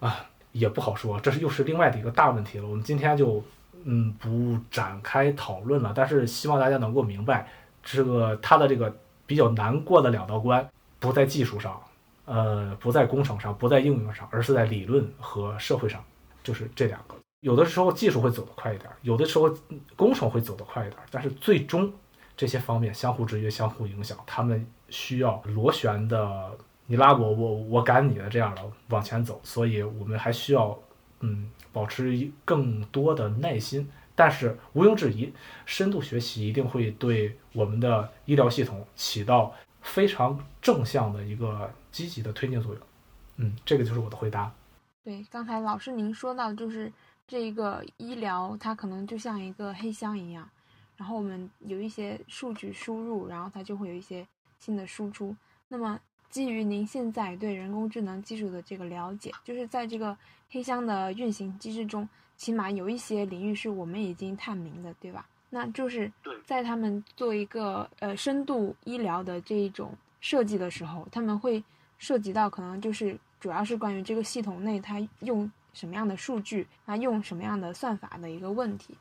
啊也不好说，这是又是另外的一个大问题了。我们今天就嗯不展开讨论了，但是希望大家能够明白。这个它的这个比较难过的两道关，不在技术上，呃，不在工程上，不在应用上，而是在理论和社会上，就是这两个。有的时候技术会走得快一点，有的时候工程会走得快一点，但是最终这些方面相互制约、相互影响，他们需要螺旋的你拉我，我我赶你的这样的往前走。所以我们还需要嗯保持更多的耐心。但是毋庸置疑，深度学习一定会对我们的医疗系统起到非常正向的一个积极的推进作用。嗯，这个就是我的回答。对，刚才老师您说到，就是这一个医疗，它可能就像一个黑箱一样，然后我们有一些数据输入，然后它就会有一些新的输出。那么，基于您现在对人工智能技术的这个了解，就是在这个黑箱的运行机制中。起码有一些领域是我们已经探明的，对吧？那就是在他们做一个呃深度医疗的这一种设计的时候，他们会涉及到可能就是主要是关于这个系统内它用什么样的数据，它用什么样的算法的一个问题。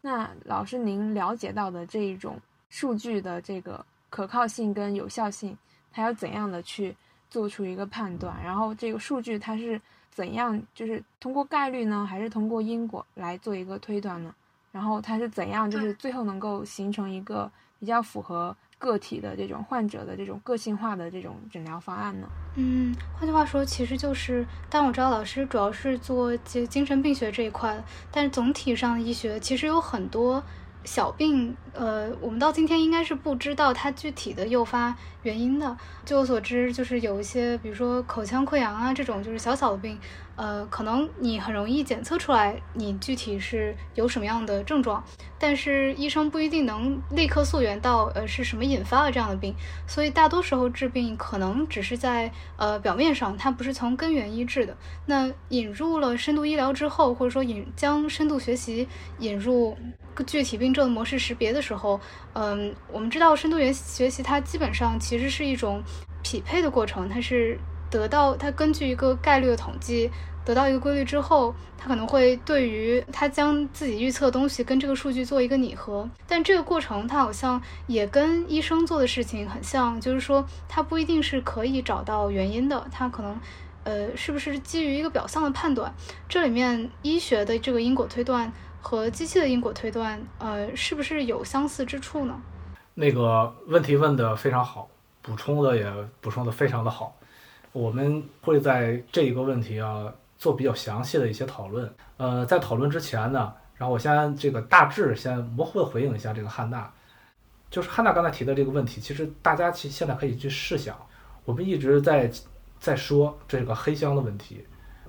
那老师您了解到的这一种数据的这个可靠性跟有效性，它要怎样的去做出一个判断？然后这个数据它是。怎样就是通过概率呢，还是通过因果来做一个推断呢？然后它是怎样就是最后能够形成一个比较符合个体的这种患者的这种个性化的这种诊疗方案呢？嗯，换句话说，其实就是，但我知道老师主要是做精精神病学这一块，但是总体上医学其实有很多。小病，呃，我们到今天应该是不知道它具体的诱发原因的。据我所知，就是有一些，比如说口腔溃疡啊这种，就是小小的病。呃，可能你很容易检测出来你具体是有什么样的症状，但是医生不一定能立刻溯源到呃是什么引发了这样的病，所以大多时候治病可能只是在呃表面上，它不是从根源医治的。那引入了深度医疗之后，或者说引将深度学习引入具体病症模式识别的时候，嗯，我们知道深度学学习它基本上其实是一种匹配的过程，它是。得到它根据一个概率的统计得到一个规律之后，它可能会对于它将自己预测的东西跟这个数据做一个拟合，但这个过程它好像也跟医生做的事情很像，就是说它不一定是可以找到原因的，它可能呃是不是基于一个表象的判断？这里面医学的这个因果推断和机器的因果推断，呃是不是有相似之处呢？那个问题问的非常好，补充的也补充的非常的好。我们会在这一个问题啊做比较详细的一些讨论。呃，在讨论之前呢，然后我先这个大致先模糊的回应一下这个汉娜，就是汉娜刚才提的这个问题，其实大家其现在可以去试想，我们一直在在说这个黑箱的问题，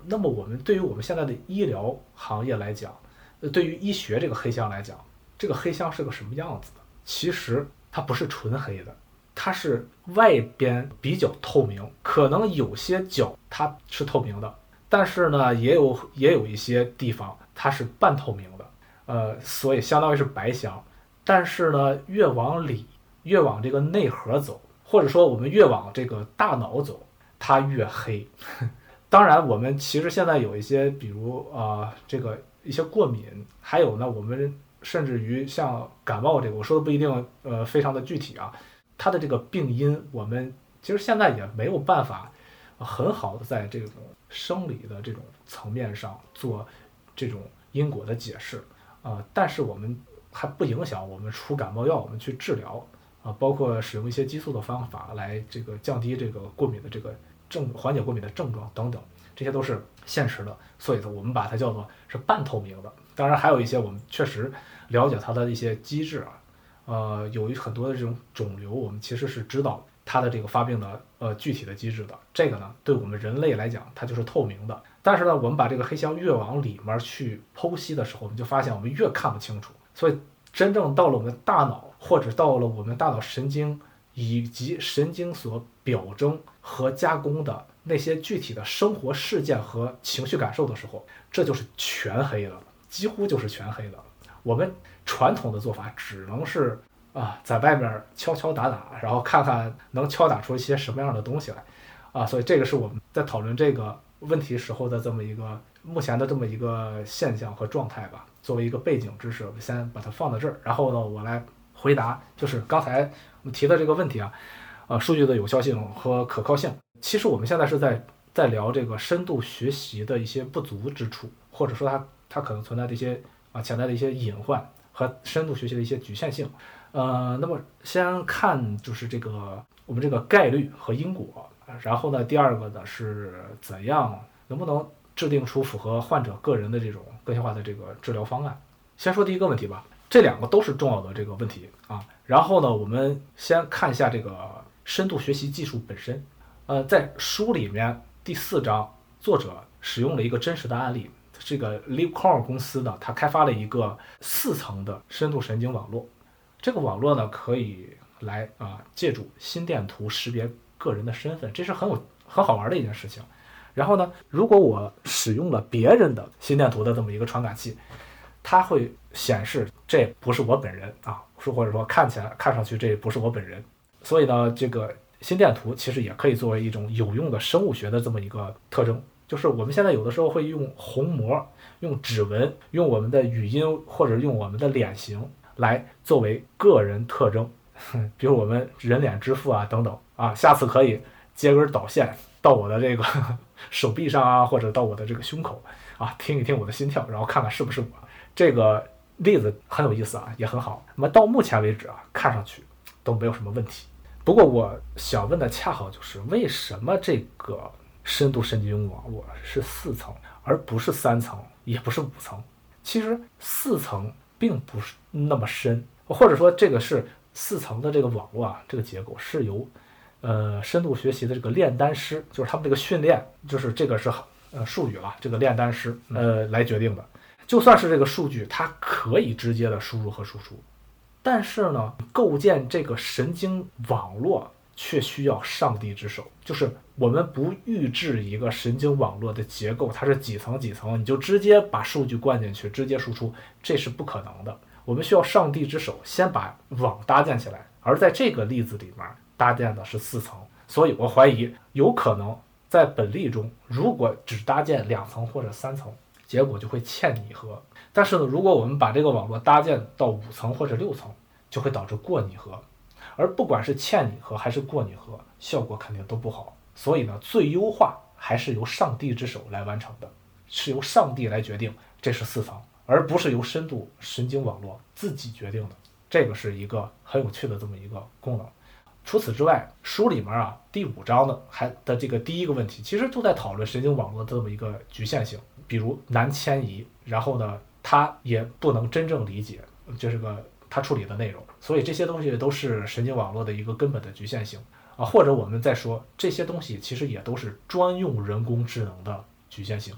那么我们对于我们现在的医疗行业来讲，呃，对于医学这个黑箱来讲，这个黑箱是个什么样子的？其实它不是纯黑的。它是外边比较透明，可能有些角它是透明的，但是呢，也有也有一些地方它是半透明的，呃，所以相当于是白箱。但是呢，越往里，越往这个内核走，或者说我们越往这个大脑走，它越黑。当然，我们其实现在有一些，比如啊，这个一些过敏，还有呢，我们甚至于像感冒这个，我说的不一定呃非常的具体啊。它的这个病因，我们其实现在也没有办法很好的在这种生理的这种层面上做这种因果的解释啊。但是我们还不影响我们出感冒药，我们去治疗啊，包括使用一些激素的方法来这个降低这个过敏的这个症，缓解过敏的症状等等，这些都是现实的。所以呢，我们把它叫做是半透明的。当然，还有一些我们确实了解它的一些机制啊。呃，有很多的这种肿瘤，我们其实是知道它的这个发病的呃具体的机制的。这个呢，对我们人类来讲，它就是透明的。但是呢，我们把这个黑箱越往里面去剖析的时候，我们就发现我们越看不清楚。所以，真正到了我们大脑，或者到了我们大脑神经以及神经所表征和加工的那些具体的生活事件和情绪感受的时候，这就是全黑的，几乎就是全黑的。我们。传统的做法只能是啊，在外面敲敲打打，然后看看能敲打出一些什么样的东西来，啊，所以这个是我们在讨论这个问题时候的这么一个目前的这么一个现象和状态吧。作为一个背景知识，我们先把它放在这儿，然后呢，我来回答，就是刚才我们提的这个问题啊，啊，数据的有效性和可靠性。其实我们现在是在在聊这个深度学习的一些不足之处，或者说它它可能存在的一些啊潜在的一些隐患。和深度学习的一些局限性，呃，那么先看就是这个我们这个概率和因果，然后呢，第二个呢是怎样能不能制定出符合患者个人的这种个性化的这个治疗方案。先说第一个问题吧，这两个都是重要的这个问题啊。然后呢，我们先看一下这个深度学习技术本身，呃，在书里面第四章，作者使用了一个真实的案例。这个 LiveCore 公司呢，它开发了一个四层的深度神经网络。这个网络呢，可以来啊，借助心电图识别个人的身份，这是很有很好玩的一件事情。然后呢，如果我使用了别人的心电图的这么一个传感器，它会显示这不是我本人啊，是或者说看起来看上去这不是我本人。所以呢，这个心电图其实也可以作为一种有用的生物学的这么一个特征。就是我们现在有的时候会用虹膜、用指纹、用我们的语音或者用我们的脸型来作为个人特征，比如我们人脸支付啊等等啊，下次可以接根导线到我的这个 手臂上啊，或者到我的这个胸口啊，听一听我的心跳，然后看看是不是我。这个例子很有意思啊，也很好。那么到目前为止啊，看上去都没有什么问题。不过我想问的恰好就是为什么这个？深度神经网络是四层，而不是三层，也不是五层。其实四层并不是那么深，或者说这个是四层的这个网络啊，这个结构是由呃深度学习的这个炼丹师，就是他们这个训练，就是这个是呃术语了，这个炼丹师呃来决定的。就算是这个数据，它可以直接的输入和输出，但是呢，构建这个神经网络。却需要上帝之手，就是我们不预制一个神经网络的结构，它是几层几层，你就直接把数据灌进去，直接输出，这是不可能的。我们需要上帝之手，先把网搭建起来。而在这个例子里面，搭建的是四层，所以我怀疑有可能在本例中，如果只搭建两层或者三层，结果就会欠拟合。但是呢，如果我们把这个网络搭建到五层或者六层，就会导致过拟合。而不管是欠拟合还是过拟合，效果肯定都不好。所以呢，最优化还是由上帝之手来完成的，是由上帝来决定这是四层，而不是由深度神经网络自己决定的。这个是一个很有趣的这么一个功能。除此之外，书里面啊第五章的还的这个第一个问题，其实都在讨论神经网络的这么一个局限性，比如难迁移，然后呢，它也不能真正理解这是个它处理的内容，所以这些东西都是神经网络的一个根本的局限性啊，或者我们再说这些东西其实也都是专用人工智能的局限性，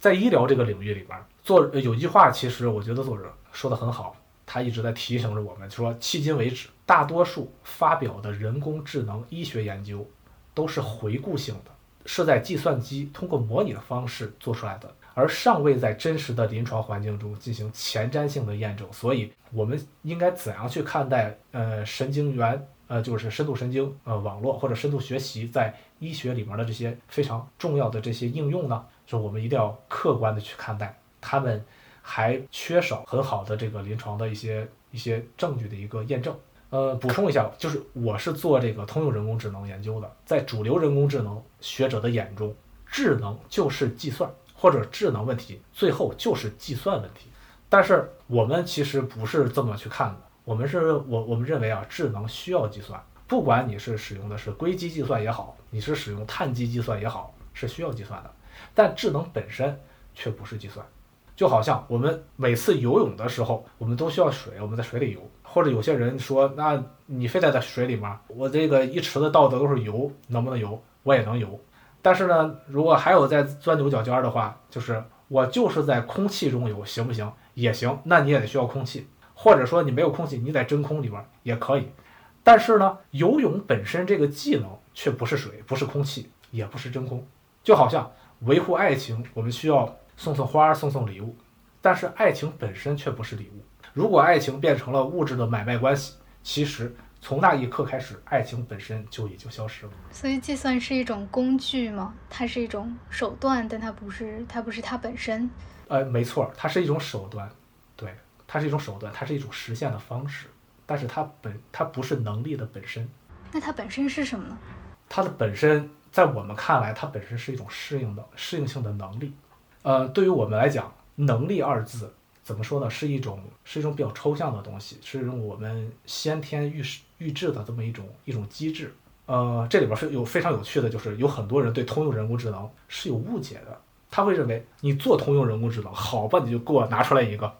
在医疗这个领域里边，作有句话，其实我觉得作者说的很好。他一直在提醒着我们说，迄今为止，大多数发表的人工智能医学研究都是回顾性的，是在计算机通过模拟的方式做出来的，而尚未在真实的临床环境中进行前瞻性的验证。所以，我们应该怎样去看待呃神经元呃就是深度神经呃网络或者深度学习在医学里面的这些非常重要的这些应用呢？就是我们一定要客观的去看待他们。还缺少很好的这个临床的一些一些证据的一个验证。呃，补充一下，就是我是做这个通用人工智能研究的，在主流人工智能学者的眼中，智能就是计算，或者智能问题最后就是计算问题。但是我们其实不是这么去看的，我们是我我们认为啊，智能需要计算，不管你是使用的是硅基计算也好，你是使用碳基计算也好，是需要计算的。但智能本身却不是计算。就好像我们每次游泳的时候，我们都需要水，我们在水里游。或者有些人说，那你非得在水里面，我这个一池子倒的都是油，能不能游？我也能游。但是呢，如果还有在钻牛角尖的话，就是我就是在空气中游，行不行？也行。那你也得需要空气，或者说你没有空气，你在真空里边也可以。但是呢，游泳本身这个技能却不是水，不是空气，也不是真空。就好像维护爱情，我们需要。送送花，送送礼物，但是爱情本身却不是礼物。如果爱情变成了物质的买卖关系，其实从那一刻开始，爱情本身就已经消失了。所以，计算是一种工具吗？它是一种手段，但它不是，它不是它本身。呃，没错，它是一种手段，对，它是一种手段，它是一种实现的方式，但是它本它不是能力的本身。那它本身是什么呢？它的本身，在我们看来，它本身是一种适应的适应性的能力。呃，对于我们来讲，能力二字怎么说呢？是一种是一种比较抽象的东西，是一种我们先天预预制的这么一种一种机制。呃，这里边是有非常有趣的，就是有很多人对通用人工智能是有误解的。他会认为你做通用人工智能，好吧，你就给我拿出来一个，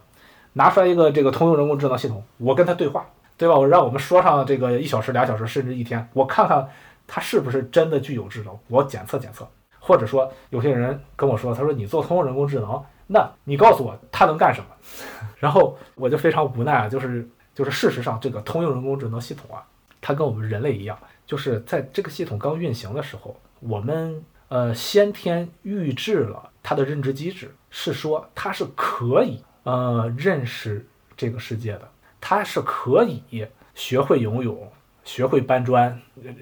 拿出来一个这个通用人工智能系统，我跟他对话，对吧？我让我们说上这个一小时、俩小时，甚至一天，我看看他是不是真的具有智能，我检测检测。或者说，有些人跟我说，他说你做通用人工智能，那你告诉我它能干什么？然后我就非常无奈啊，就是就是事实上，这个通用人工智能系统啊，它跟我们人类一样，就是在这个系统刚运行的时候，我们呃先天预制了它的认知机制，是说它是可以呃认识这个世界的，它是可以学会游泳。学会搬砖，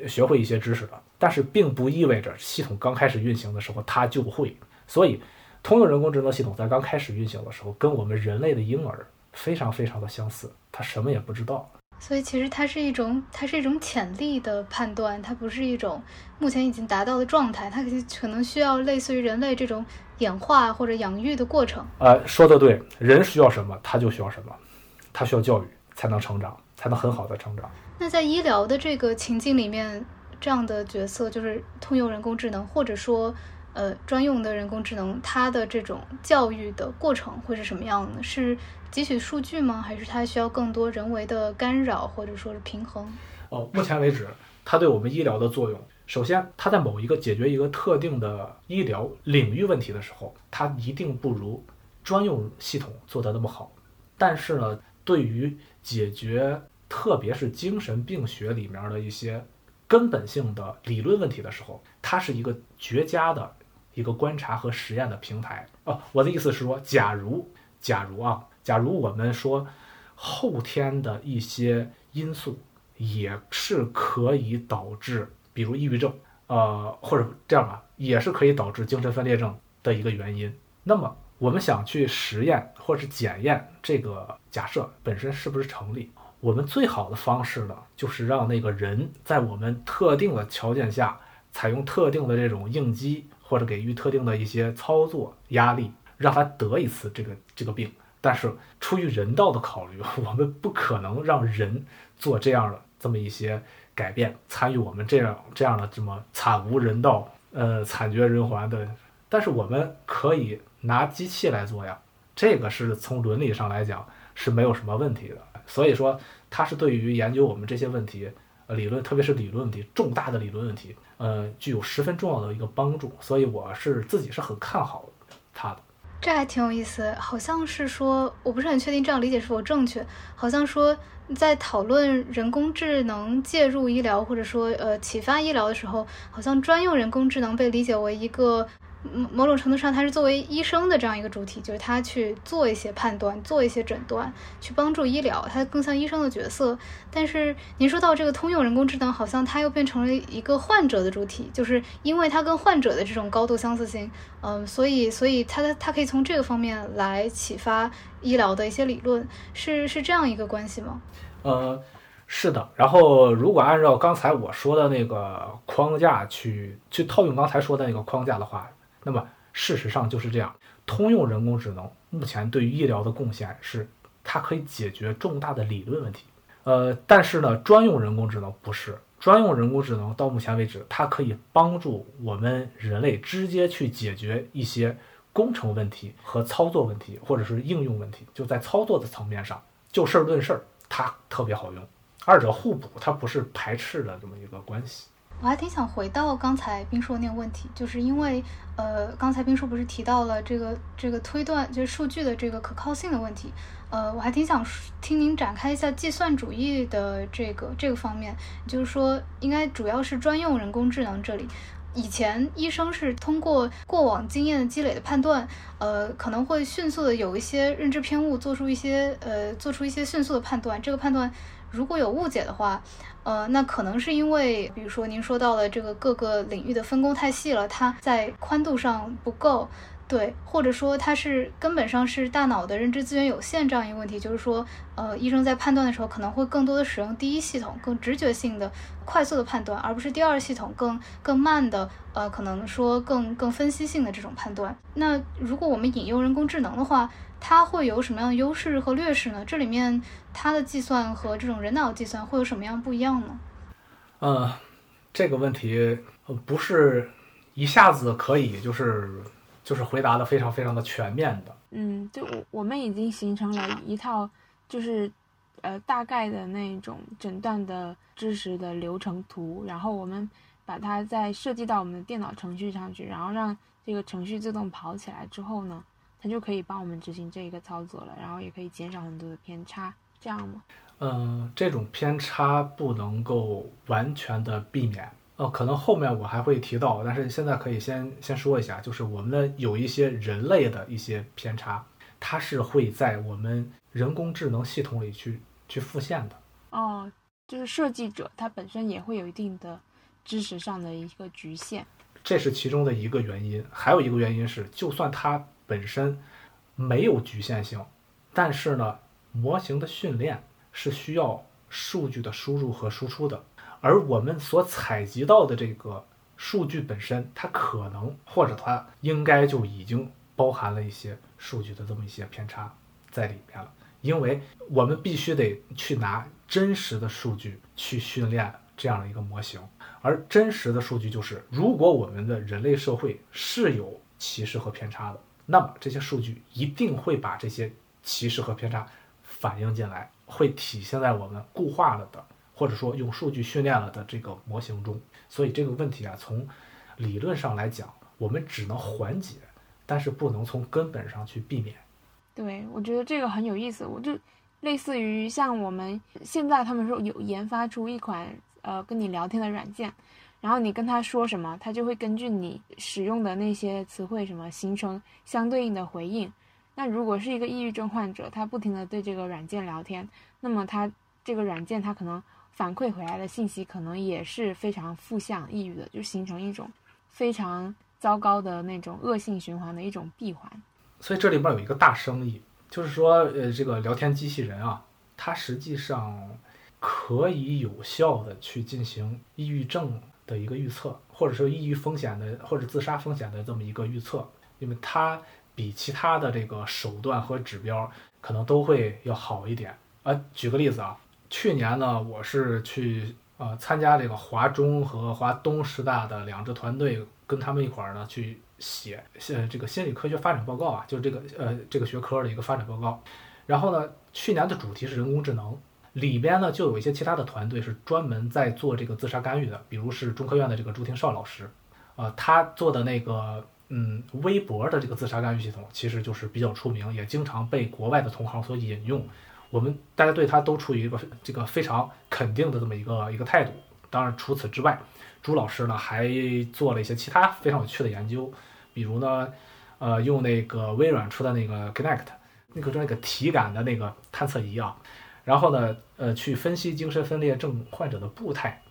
学会一些知识的，但是并不意味着系统刚开始运行的时候它就会。所以，通用人工智能系统在刚开始运行的时候，跟我们人类的婴儿非常非常的相似，它什么也不知道。所以，其实它是一种，它是一种潜力的判断，它不是一种目前已经达到的状态，它可能需要类似于人类这种演化或者养育的过程。呃，说的对，人需要什么，他就需要什么，他需要教育才能成长，才能很好的成长。那在医疗的这个情境里面，这样的角色就是通用人工智能，或者说，呃，专用的人工智能，它的这种教育的过程会是什么样的？是汲取数据吗？还是它需要更多人为的干扰，或者说是平衡？哦，目前为止，它对我们医疗的作用，首先，它在某一个解决一个特定的医疗领域问题的时候，它一定不如专用系统做得那么好。但是呢，对于解决特别是精神病学里面的一些根本性的理论问题的时候，它是一个绝佳的一个观察和实验的平台哦。我的意思是说，假如，假如啊，假如我们说后天的一些因素也是可以导致，比如抑郁症，呃，或者这样吧，也是可以导致精神分裂症的一个原因。那么，我们想去实验或者是检验这个假设本身是不是成立？我们最好的方式呢，就是让那个人在我们特定的条件下，采用特定的这种应激，或者给予特定的一些操作压力，让他得一次这个这个病。但是出于人道的考虑，我们不可能让人做这样的这么一些改变，参与我们这样这样的这么惨无人道、呃惨绝人寰的。但是我们可以拿机器来做呀，这个是从伦理上来讲是没有什么问题的。所以说，它是对于研究我们这些问题，呃，理论，特别是理论问题，重大的理论问题，呃，具有十分重要的一个帮助。所以我是自己是很看好它的。这还挺有意思，好像是说，我不是很确定这样理解是否正确。好像说，在讨论人工智能介入医疗，或者说呃启发医疗的时候，好像专用人工智能被理解为一个。某某种程度上，它是作为医生的这样一个主体，就是他去做一些判断、做一些诊断，去帮助医疗，它更像医生的角色。但是您说到这个通用人工智能，好像它又变成了一个患者的主体，就是因为它跟患者的这种高度相似性，嗯，所以所以它它可以从这个方面来启发医疗的一些理论，是是这样一个关系吗？呃，是的。然后如果按照刚才我说的那个框架去去套用刚才说的那个框架的话。那么事实上就是这样，通用人工智能目前对于医疗的贡献是，它可以解决重大的理论问题。呃，但是呢，专用人工智能不是，专用人工智能到目前为止，它可以帮助我们人类直接去解决一些工程问题和操作问题，或者是应用问题。就在操作的层面上，就事儿论事儿，它特别好用，二者互补，它不是排斥的这么一个关系。我还挺想回到刚才冰叔那个问题，就是因为，呃，刚才冰叔不是提到了这个这个推断，就是数据的这个可靠性的问题，呃，我还挺想听您展开一下计算主义的这个这个方面，就是说，应该主要是专用人工智能这里，以前医生是通过过往经验积累的判断，呃，可能会迅速的有一些认知偏误，做出一些呃，做出一些迅速的判断，这个判断如果有误解的话。呃，那可能是因为，比如说您说到了这个各个领域的分工太细了，它在宽度上不够，对，或者说它是根本上是大脑的认知资源有限这样一个问题，就是说，呃，医生在判断的时候可能会更多的使用第一系统更直觉性的快速的判断，而不是第二系统更更慢的，呃，可能说更更分析性的这种判断。那如果我们引用人工智能的话，它会有什么样的优势和劣势呢？这里面它的计算和这种人脑计算会有什么样不一样呢？呃，这个问题不是一下子可以就是就是回答的非常非常的全面的。嗯，就我我们已经形成了一套就是呃大概的那种诊断的知识的流程图，然后我们把它再设计到我们的电脑程序上去，然后让这个程序自动跑起来之后呢？它就可以帮我们执行这一个操作了，然后也可以减少很多的偏差，这样吗？嗯，这种偏差不能够完全的避免。呃，可能后面我还会提到，但是现在可以先先说一下，就是我们的有一些人类的一些偏差，它是会在我们人工智能系统里去去复现的。哦，就是设计者他本身也会有一定的知识上的一个局限，这是其中的一个原因。还有一个原因是，就算它本身没有局限性，但是呢，模型的训练是需要数据的输入和输出的，而我们所采集到的这个数据本身，它可能或者它应该就已经包含了一些数据的这么一些偏差在里面了，因为我们必须得去拿真实的数据去训练这样的一个模型，而真实的数据就是，如果我们的人类社会是有歧视和偏差的。那么这些数据一定会把这些歧视和偏差反映进来，会体现在我们固化了的，或者说用数据训练了的这个模型中。所以这个问题啊，从理论上来讲，我们只能缓解，但是不能从根本上去避免。对，我觉得这个很有意思。我就类似于像我们现在他们说有研发出一款呃跟你聊天的软件。然后你跟他说什么，他就会根据你使用的那些词汇什么形成相对应的回应。那如果是一个抑郁症患者，他不停的对这个软件聊天，那么他这个软件他可能反馈回来的信息可能也是非常负向、抑郁的，就形成一种非常糟糕的那种恶性循环的一种闭环。所以这里边有一个大生意，就是说，呃，这个聊天机器人啊，它实际上可以有效的去进行抑郁症。的一个预测，或者说抑郁风险的或者自杀风险的这么一个预测，因为它比其他的这个手段和指标可能都会要好一点。啊，举个例子啊，去年呢，我是去呃参加这个华中和华东师大的两支团队，跟他们一块儿呢去写呃这个心理科学发展报告啊，就是这个呃这个学科的一个发展报告。然后呢，去年的主题是人工智能，里边呢就有一些其他的团队是专门在做这个自杀干预的，比如是中科院的这个朱廷绍老师，呃，他做的那个嗯微博的这个自杀干预系统，其实就是比较出名，也经常被国外的同行所引用。我们大家对他都处于一个这个非常肯定的这么一个一个态度。当然，除此之外，朱老师呢还做了一些其他非常有趣的研究，比如呢，呃，用那个微软出的那个 Connect。那个那个体感的那个探测仪啊，然后呢，呃，去分析精神分裂症患者的步态，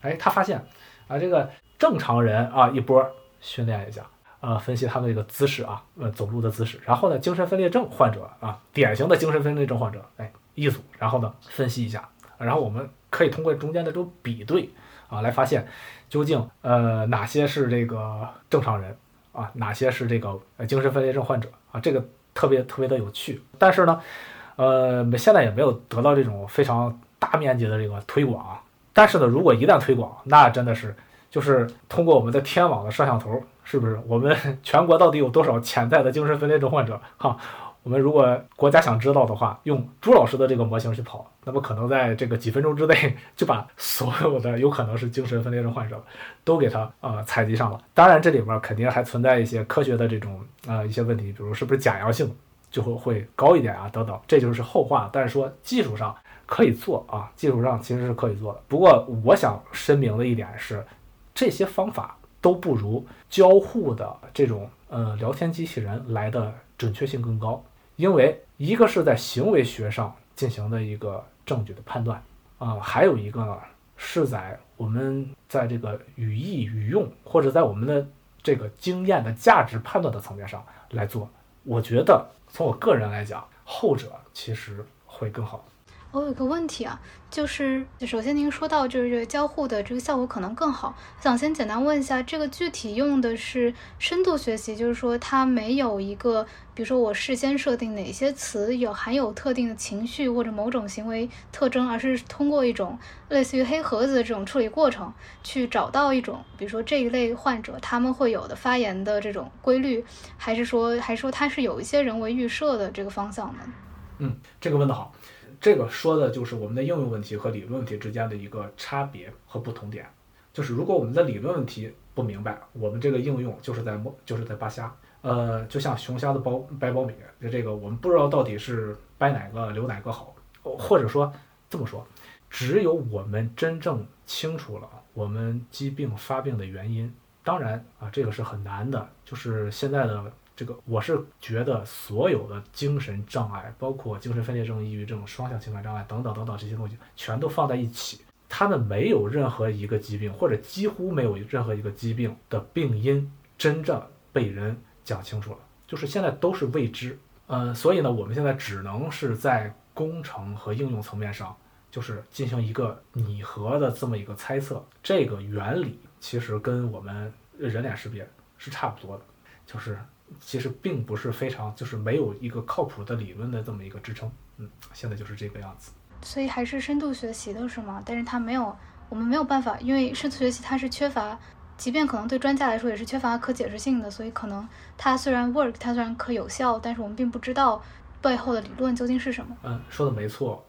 哎，他发现啊，这个正常人啊一波训练一下，呃，分析他们这个姿势啊，呃，走路的姿势，然后呢，精神分裂症患者啊，典型的精神分裂症患者，哎，一组，然后呢，分析一下，然后我们可以通过中间的这种比对啊，来发现究竟呃哪些是这个正常人啊，哪些是这个呃精神分裂症患者啊，这个。特别特别的有趣，但是呢，呃，现在也没有得到这种非常大面积的这个推广。但是呢，如果一旦推广，那真的是就是通过我们的天网的摄像头，是不是？我们 全国到底有多少潜在的精神分裂症患者？哈，我们如果国家想知道的话，用朱老师的这个模型去跑，那么可能在这个几分钟之内就把所有的有可能是精神分裂症患者都给他呃采集上了。当然，这里面肯定还存在一些科学的这种呃一些问题，比如是不是假阳性就会会高一点啊等等，这就是后话。但是说技术上可以做啊，技术上其实是可以做的。不过我想声明的一点是，这些方法都不如交互的这种呃聊天机器人来的准确性更高。因为一个是在行为学上进行的一个证据的判断，啊，还有一个呢是在我们在这个语义语用或者在我们的这个经验的价值判断的层面上来做。我觉得从我个人来讲，后者其实会更好。我有个问题啊，就是首先您说到就是交互的这个效果可能更好，想先简单问一下，这个具体用的是深度学习，就是说它没有一个，比如说我事先设定哪些词有含有特定的情绪或者某种行为特征，而是通过一种类似于黑盒子的这种处理过程，去找到一种，比如说这一类患者他们会有的发言的这种规律，还是说还是说它是有一些人为预设的这个方向呢？嗯，这个问得好。这个说的就是我们的应用问题和理论问题之间的一个差别和不同点，就是如果我们的理论问题不明白，我们这个应用就是在摸，就是在扒瞎。呃，就像熊瞎子剥掰苞米，就这个我们不知道到底是掰哪个留哪个好，或者说这么说，只有我们真正清楚了我们疾病发病的原因，当然啊，这个是很难的，就是现在的。这个我是觉得，所有的精神障碍，包括精神分裂症、抑郁症、双向情感障碍等等等等这些东西，全都放在一起，他们没有任何一个疾病，或者几乎没有任何一个疾病的病因真正被人讲清楚了，就是现在都是未知。呃，所以呢，我们现在只能是在工程和应用层面上，就是进行一个拟合的这么一个猜测。这个原理其实跟我们人脸识别是差不多的，就是。其实并不是非常，就是没有一个靠谱的理论的这么一个支撑，嗯，现在就是这个样子。所以还是深度学习的是吗？但是它没有，我们没有办法，因为深度学习它是缺乏，即便可能对专家来说也是缺乏可解释性的，所以可能它虽然 work，它虽然可有效，但是我们并不知道背后的理论究竟是什么。嗯，说的没错。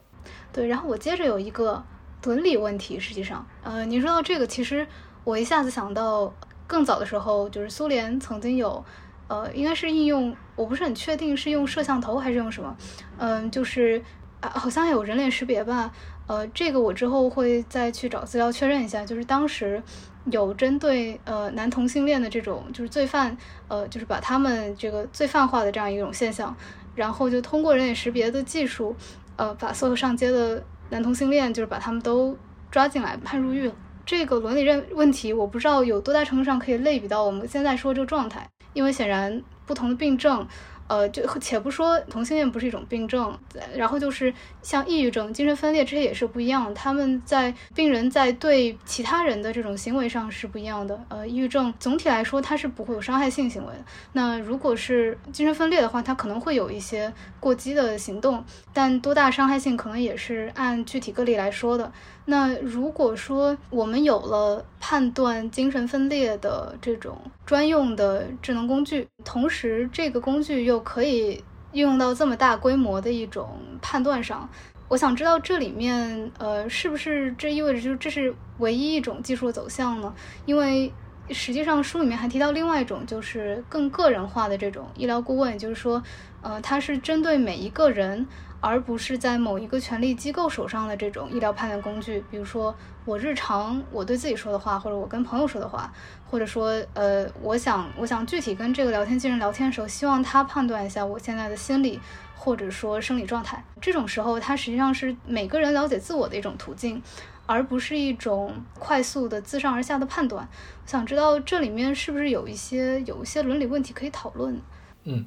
对，然后我接着有一个伦理问题，实际上，呃，您说到这个，其实我一下子想到更早的时候，就是苏联曾经有。呃，应该是应用，我不是很确定是用摄像头还是用什么，嗯，就是啊，好像有人脸识别吧，呃，这个我之后会再去找资料确认一下。就是当时有针对呃男同性恋的这种就是罪犯，呃，就是把他们这个罪犯化的这样一种现象，然后就通过人脸识别的技术，呃，把所有上街的男同性恋就是把他们都抓进来判入狱了。这个伦理认问题，我不知道有多大程度上可以类比到我们现在说这个状态。因为显然不同的病症，呃，就且不说同性恋不是一种病症，然后就是像抑郁症、精神分裂这些也是不一样，他们在病人在对其他人的这种行为上是不一样的。呃，抑郁症总体来说它是不会有伤害性行为的，那如果是精神分裂的话，它可能会有一些过激的行动，但多大伤害性可能也是按具体个例来说的。那如果说我们有了判断精神分裂的这种专用的智能工具，同时这个工具又可以应用到这么大规模的一种判断上，我想知道这里面呃是不是这意味着就是这是唯一一种技术的走向呢？因为实际上书里面还提到另外一种就是更个人化的这种医疗顾问，就是说，呃，它是针对每一个人。而不是在某一个权力机构手上的这种医疗判断工具，比如说我日常我对自己说的话，或者我跟朋友说的话，或者说呃，我想我想具体跟这个聊天机器人聊天的时候，希望他判断一下我现在的心理或者说生理状态。这种时候，它实际上是每个人了解自我的一种途径，而不是一种快速的自上而下的判断。我想知道这里面是不是有一些有一些伦理问题可以讨论？嗯。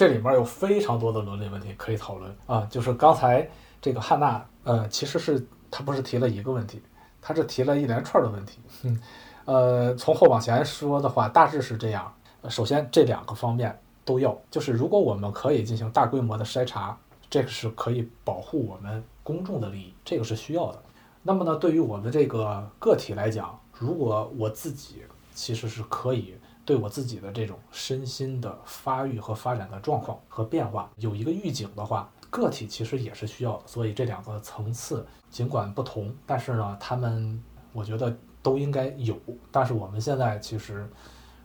这里面有非常多的伦理问题可以讨论啊，就是刚才这个汉娜，呃，其实是她不是提了一个问题，她是提了一连串的问题。嗯，呃，从后往前说的话，大致是这样：首先这两个方面都要，就是如果我们可以进行大规模的筛查，这个是可以保护我们公众的利益，这个是需要的。那么呢，对于我们这个个体来讲，如果我自己其实是可以。对我自己的这种身心的发育和发展的状况和变化有一个预警的话，个体其实也是需要。所以这两个层次尽管不同，但是呢，他们我觉得都应该有。但是我们现在其实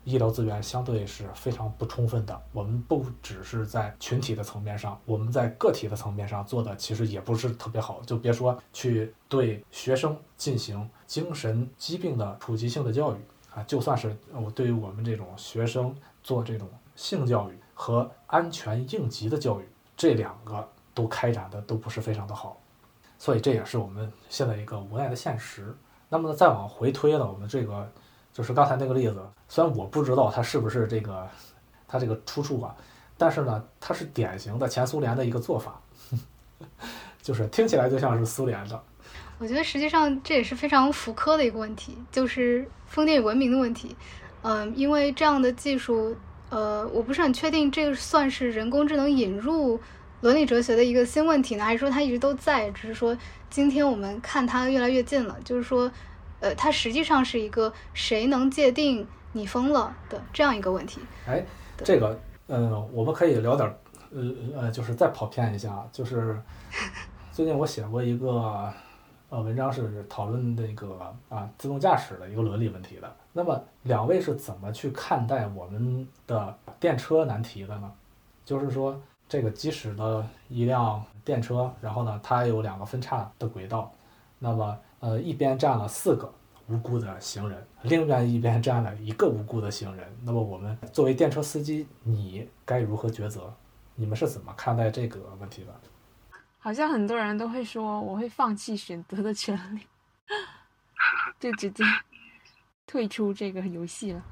医疗资源相对是非常不充分的。我们不只是在群体的层面上，我们在个体的层面上做的其实也不是特别好。就别说去对学生进行精神疾病的普及性的教育。啊，就算是我对于我们这种学生做这种性教育和安全应急的教育，这两个都开展的都不是非常的好，所以这也是我们现在一个无奈的现实。那么呢，再往回推呢，我们这个就是刚才那个例子，虽然我不知道它是不是这个它这个出处啊，但是呢，它是典型的前苏联的一个做法，就是听起来就像是苏联的。我觉得实际上这也是非常福柯的一个问题，就是封建与文明的问题。嗯，因为这样的技术，呃，我不是很确定这个算是人工智能引入伦理哲学的一个新问题呢，还是说它一直都在，只是说今天我们看它越来越近了。就是说，呃，它实际上是一个谁能界定你疯了的这样一个问题。哎，这个，呃，我们可以聊点，呃呃，就是再跑偏一下，就是 最近我写过一个。呃，文章是讨论那个啊自动驾驶的一个伦理问题的。那么两位是怎么去看待我们的电车难题的呢？就是说，这个即使的一辆电车，然后呢，它有两个分叉的轨道，那么呃一边站了四个无辜的行人，另外一边站了一个无辜的行人。那么我们作为电车司机，你该如何抉择？你们是怎么看待这个问题的？好像很多人都会说，我会放弃选择的权利，就直接退出这个游戏了。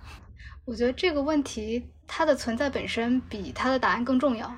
我觉得这个问题它的存在本身比它的答案更重要。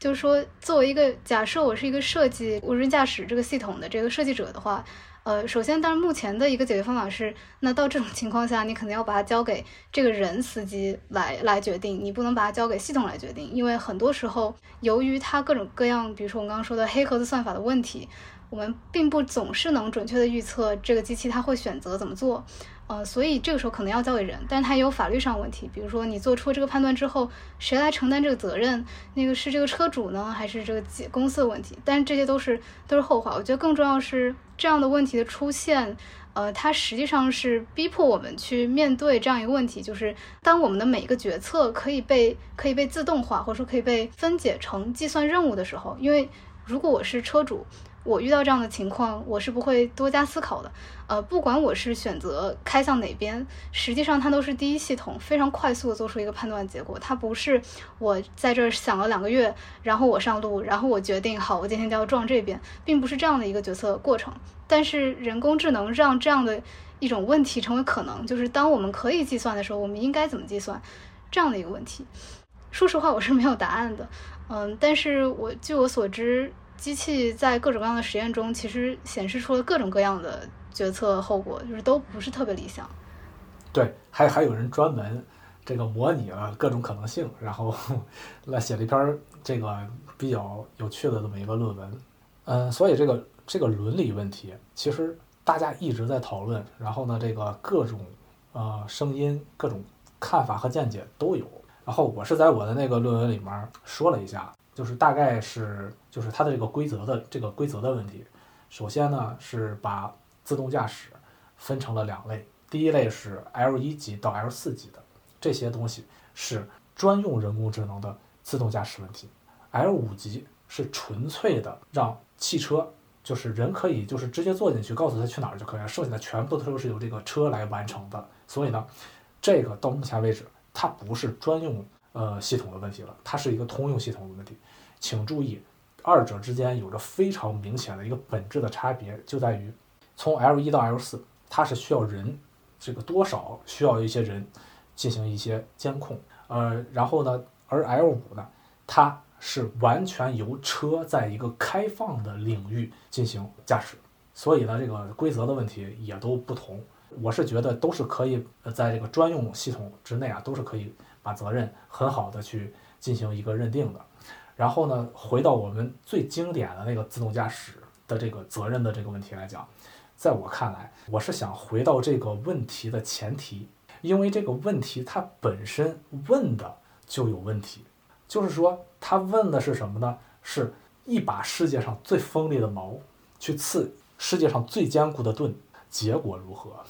就是说，作为一个假设，我是一个设计无人驾驶这个系统的这个设计者的话。呃，首先，当然，目前的一个解决方法是，那到这种情况下，你肯定要把它交给这个人司机来来决定，你不能把它交给系统来决定，因为很多时候，由于它各种各样，比如说我们刚刚说的黑盒子算法的问题，我们并不总是能准确的预测这个机器它会选择怎么做。呃，所以这个时候可能要交给人，但是它也有法律上问题，比如说你做出这个判断之后，谁来承担这个责任？那个是这个车主呢，还是这个公司的问题？但这些都是都是后话。我觉得更重要是这样的问题的出现，呃，它实际上是逼迫我们去面对这样一个问题，就是当我们的每一个决策可以被可以被自动化，或者说可以被分解成计算任务的时候，因为如果我是车主。我遇到这样的情况，我是不会多加思考的。呃，不管我是选择开向哪边，实际上它都是第一系统非常快速的做出一个判断结果。它不是我在这儿想了两个月，然后我上路，然后我决定好我今天就要撞这边，并不是这样的一个决策过程。但是人工智能让这样的一种问题成为可能，就是当我们可以计算的时候，我们应该怎么计算这样的一个问题。说实话，我是没有答案的。嗯，但是我据我所知，机器在各种各样的实验中，其实显示出了各种各样的决策后果，就是都不是特别理想。对，还还有人专门这个模拟了各种可能性，然后来写了一篇这个比较有趣的这么一个论文。嗯，所以这个这个伦理问题，其实大家一直在讨论，然后呢，这个各种呃声音、各种看法和见解都有。然后我是在我的那个论文里面说了一下，就是大概是就是它的这个规则的这个规则的问题。首先呢是把自动驾驶分成了两类。第一类是 L 一级到 L 四级的，这些东西是专用人工智能的自动驾驶问题。L 五级是纯粹的让汽车，就是人可以就是直接坐进去，告诉他去哪儿就可以了，剩下的全部都是由这个车来完成的。所以呢，这个到目前为止，它不是专用呃系统的问题了，它是一个通用系统的问题。请注意，二者之间有着非常明显的一个本质的差别，就在于从 L 一到 L 四，它是需要人。这个多少需要一些人进行一些监控，呃，然后呢，而 L 五呢，它是完全由车在一个开放的领域进行驾驶，所以呢，这个规则的问题也都不同。我是觉得都是可以在这个专用系统之内啊，都是可以把责任很好的去进行一个认定的。然后呢，回到我们最经典的那个自动驾驶的这个责任的这个问题来讲。在我看来，我是想回到这个问题的前提，因为这个问题它本身问的就有问题，就是说他问的是什么呢？是一把世界上最锋利的矛去刺世界上最坚固的盾，结果如何？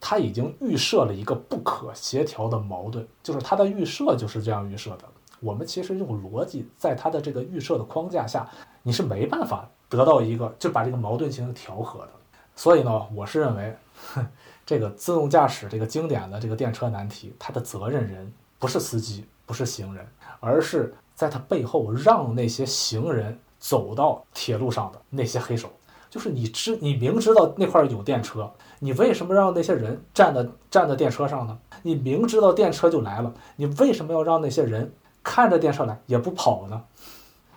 他已经预设了一个不可协调的矛盾，就是他的预设就是这样预设的。我们其实用逻辑，在他的这个预设的框架下，你是没办法得到一个就把这个矛盾进行调和的。所以呢，我是认为，这个自动驾驶这个经典的这个电车难题，它的责任人不是司机，不是行人，而是在它背后让那些行人走到铁路上的那些黑手。就是你知，你明知道那块有电车，你为什么让那些人站在站在电车上呢？你明知道电车就来了，你为什么要让那些人看着电车来也不跑呢？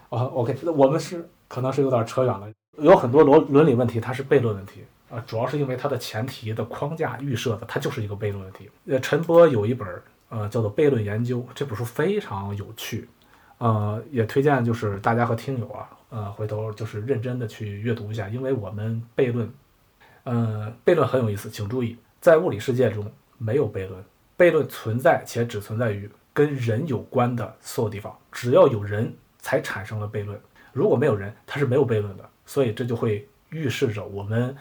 啊，OK，我们是可能是有点扯远了。有很多伦伦理问题，它是悖论问题啊，主要是因为它的前提的框架预设的，它就是一个悖论问题。呃，陈波有一本呃叫做《悖论研究》，这本书非常有趣，呃，也推荐就是大家和听友啊，呃，回头就是认真的去阅读一下，因为我们悖论，呃，悖论很有意思，请注意，在物理世界中没有悖论，悖论存在且只存在于跟人有关的所有地方，只要有人才产生了悖论，如果没有人，它是没有悖论的。所以这就会预示着我们，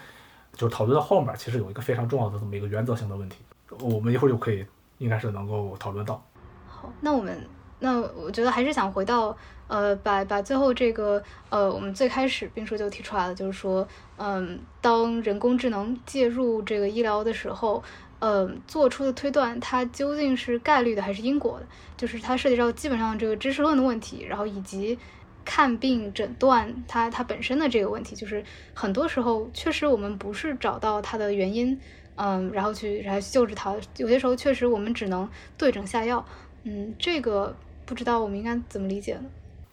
就是讨论到后面，其实有一个非常重要的这么一个原则性的问题，我们一会儿就可以应该是能够讨论到。好，那我们那我觉得还是想回到呃，把把最后这个呃，我们最开始兵叔就提出来了，就是说，嗯，当人工智能介入这个医疗的时候，嗯，做出的推断它究竟是概率的还是因果的，就是它涉及到基本上这个知识论的问题，然后以及。看病诊断它它本身的这个问题，就是很多时候确实我们不是找到它的原因，嗯，然后去然后救治它。有些时候确实我们只能对症下药，嗯，这个不知道我们应该怎么理解呢？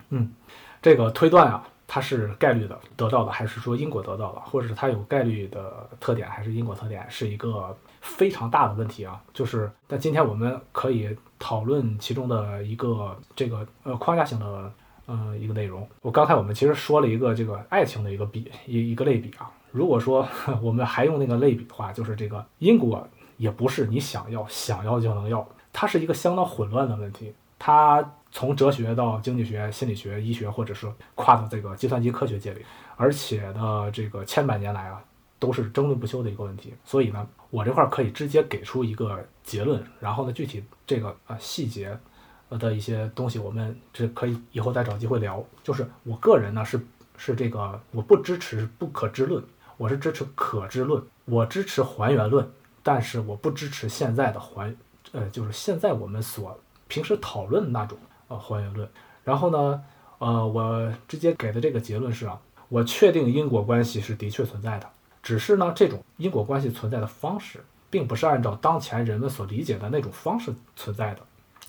嗯，这个推断啊，它是概率的得到的，还是说因果得到的，或者是它有概率的特点，还是因果特点，是一个非常大的问题啊。就是但今天我们可以讨论其中的一个这个呃框架性的。嗯，一个内容。我刚才我们其实说了一个这个爱情的一个比一一个类比啊。如果说 我们还用那个类比的话，就是这个因果也不是你想要想要就能要，它是一个相当混乱的问题。它从哲学到经济学、心理学、医学，或者是跨到这个计算机科学界里，而且呢，这个千百年来啊，都是争论不休的一个问题。所以呢，我这块可以直接给出一个结论，然后呢，具体这个啊细节。的一些东西，我们这可以以后再找机会聊。就是我个人呢，是是这个，我不支持不可知论，我是支持可知论，我支持还原论，但是我不支持现在的还，呃，就是现在我们所平时讨论那种呃还原论。然后呢，呃，我直接给的这个结论是啊，我确定因果关系是的确存在的，只是呢，这种因果关系存在的方式，并不是按照当前人们所理解的那种方式存在的。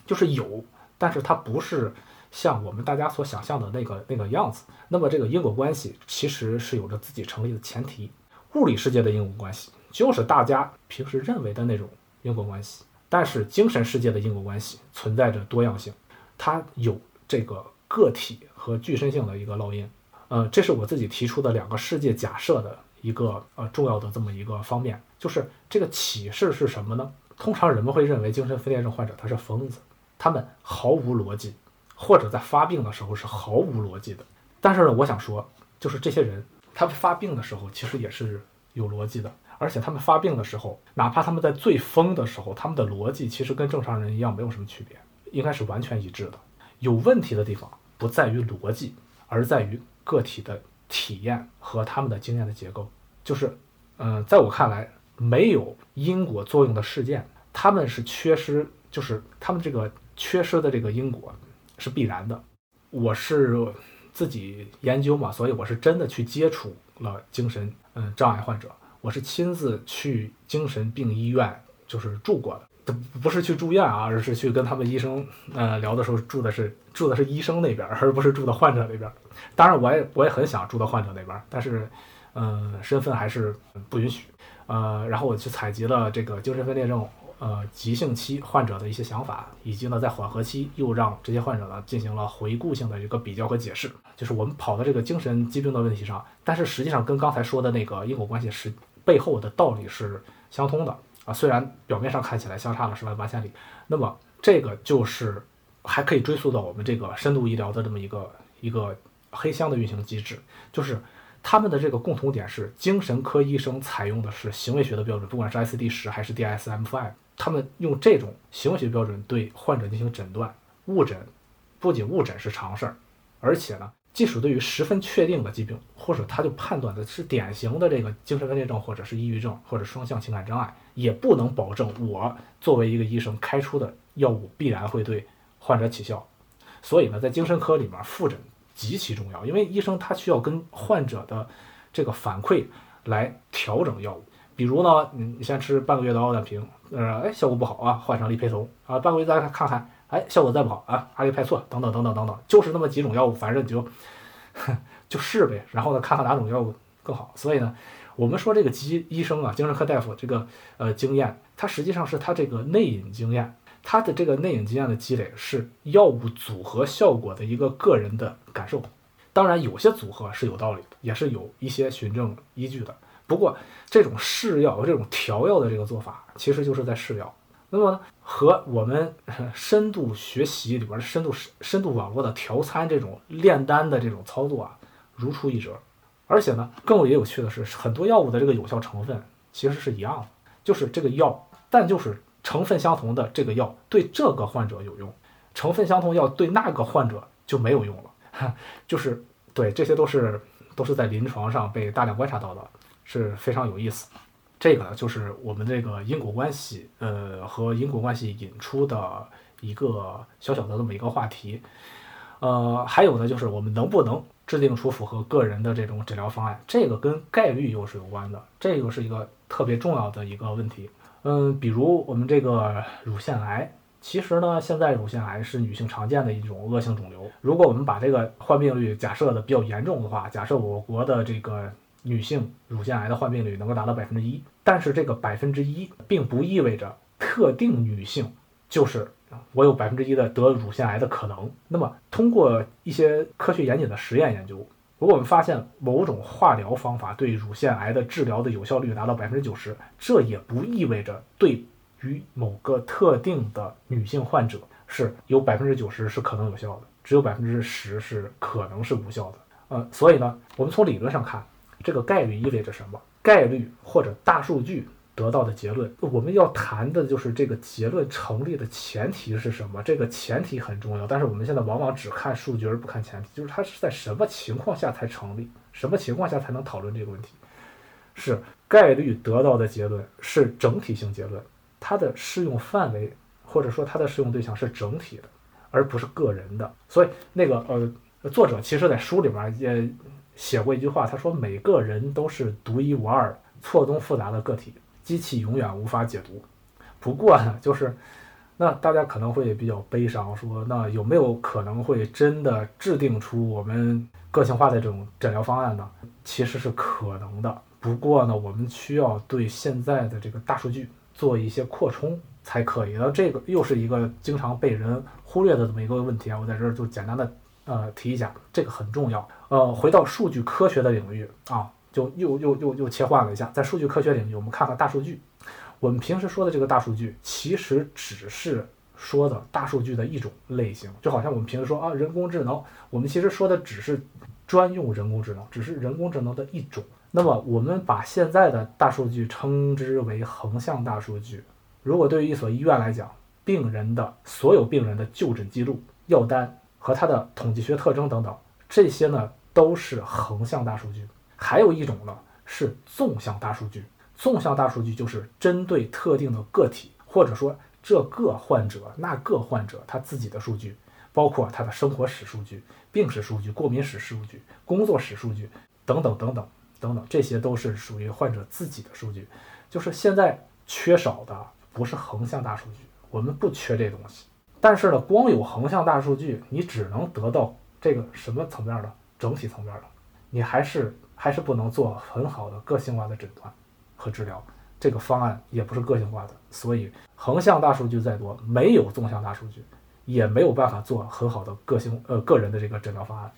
就是有，但是它不是像我们大家所想象的那个那个样子。那么这个因果关系其实是有着自己成立的前提，物理世界的因果关系就是大家平时认为的那种因果关系，但是精神世界的因果关系存在着多样性，它有这个个体和具身性的一个烙印。呃，这是我自己提出的两个世界假设的一个呃重要的这么一个方面，就是这个启示是什么呢？通常人们会认为精神分裂症患者他是疯子，他们毫无逻辑，或者在发病的时候是毫无逻辑的。但是呢，我想说，就是这些人他发病的时候其实也是有逻辑的，而且他们发病的时候，哪怕他们在最疯的时候，他们的逻辑其实跟正常人一样没有什么区别，应该是完全一致的。有问题的地方不在于逻辑，而在于。个体的体验和他们的经验的结构，就是，嗯，在我看来，没有因果作用的事件，他们是缺失，就是他们这个缺失的这个因果是必然的。我是自己研究嘛，所以我是真的去接触了精神嗯障碍患者，我是亲自去精神病医院就是住过的。不是去住院啊，而是去跟他们医生呃聊的时候住的是住的是医生那边，而不是住的患者那边。当然，我也我也很想住到患者那边，但是，嗯，身份还是不允许。呃，然后我去采集了这个精神分裂症呃急性期患者的一些想法，以及呢在缓和期又让这些患者呢进行了回顾性的一个比较和解释。就是我们跑到这个精神疾病的问题上，但是实际上跟刚才说的那个因果关系是背后的道理是相通的。啊，虽然表面上看起来相差了十万八千里，那么这个就是还可以追溯到我们这个深度医疗的这么一个一个黑箱的运行机制，就是他们的这个共同点是精神科医生采用的是行为学的标准，不管是 ICD 十还是 DSM five，他们用这种行为学标准对患者进行诊断，误诊不仅误诊是常事儿，而且呢。即使对于十分确定的疾病，或者他就判断的是典型的这个精神分裂症，或者是抑郁症，或者双向情感障碍，也不能保证我作为一个医生开出的药物必然会对患者起效。所以呢，在精神科里面，复诊极其重要，因为医生他需要跟患者的这个反馈来调整药物。比如呢，你你先吃半个月的奥氮平，呃，哎，效果不好啊，换上利培酮啊，半个月再看看。哎，效果再不好啊，阿利派唑等等等等等等，就是那么几种药物，反正你就 就试呗，然后呢，看看哪种药物更好。所以呢，我们说这个医医生啊，精神科大夫这个呃经验，他实际上是他这个内隐经验，他的这个内隐经验的积累是药物组合效果的一个个人的感受。当然，有些组合是有道理的，也是有一些循证依据的。不过，这种试药这种调药的这个做法，其实就是在试药。那么和我们深度学习里边深度深度网络的调参这种炼丹的这种操作啊，如出一辙。而且呢，更为有趣的是，很多药物的这个有效成分其实是一样的，就是这个药，但就是成分相同的这个药对这个患者有用，成分相同药对那个患者就没有用了。就是对，这些都是都是在临床上被大量观察到的，是非常有意思。这个就是我们这个因果关系，呃，和因果关系引出的一个小小的这么一个话题，呃，还有呢，就是我们能不能制定出符合个人的这种诊疗方案，这个跟概率又是有关的，这个是一个特别重要的一个问题。嗯，比如我们这个乳腺癌，其实呢，现在乳腺癌是女性常见的一种恶性肿瘤。如果我们把这个患病率假设的比较严重的话，假设我国的这个。女性乳腺癌的患病率能够达到百分之一，但是这个百分之一并不意味着特定女性就是我有百分之一的得乳腺癌的可能。那么通过一些科学严谨的实验研究，如果我们发现某种化疗方法对乳腺癌的治疗的有效率达到百分之九十，这也不意味着对于某个特定的女性患者是有百分之九十是可能有效的，只有百分之十是可能是无效的。呃，所以呢，我们从理论上看。这个概率意味着什么？概率或者大数据得到的结论，我们要谈的就是这个结论成立的前提是什么？这个前提很重要，但是我们现在往往只看数据而不看前提，就是它是在什么情况下才成立，什么情况下才能讨论这个问题？是概率得到的结论是整体性结论，它的适用范围或者说它的适用对象是整体的，而不是个人的。所以那个呃，作者其实在书里面也。写过一句话，他说：“每个人都是独一无二、错综复杂的个体，机器永远无法解读。”不过呢，就是，那大家可能会比较悲伤，说那有没有可能会真的制定出我们个性化的这种诊疗方案呢？其实是可能的，不过呢，我们需要对现在的这个大数据做一些扩充才可以。那这个又是一个经常被人忽略的这么一个问题啊，我在这儿就简单的呃提一下，这个很重要。呃，回到数据科学的领域啊。就又又又又切换了一下，在数据科学领域，我们看看大数据。我们平时说的这个大数据，其实只是说的大数据的一种类型。就好像我们平时说啊，人工智能，我们其实说的只是专用人工智能，只是人工智能的一种。那么，我们把现在的大数据称之为横向大数据。如果对于一所医院来讲，病人的所有病人的就诊记录、药单和他的统计学特征等等，这些呢都是横向大数据。还有一种呢是纵向大数据，纵向大数据就是针对特定的个体，或者说这个患者、那个患者他自己的数据，包括他的生活史数据、病史数据、过敏史数据、工作史数据等等等等等等，这些都是属于患者自己的数据。就是现在缺少的不是横向大数据，我们不缺这东西。但是呢，光有横向大数据，你只能得到这个什么层面的整体层面的，你还是。还是不能做很好的个性化的诊断和治疗，这个方案也不是个性化的，所以横向大数据再多，没有纵向大数据，也没有办法做很好的个性呃个人的这个诊疗方案。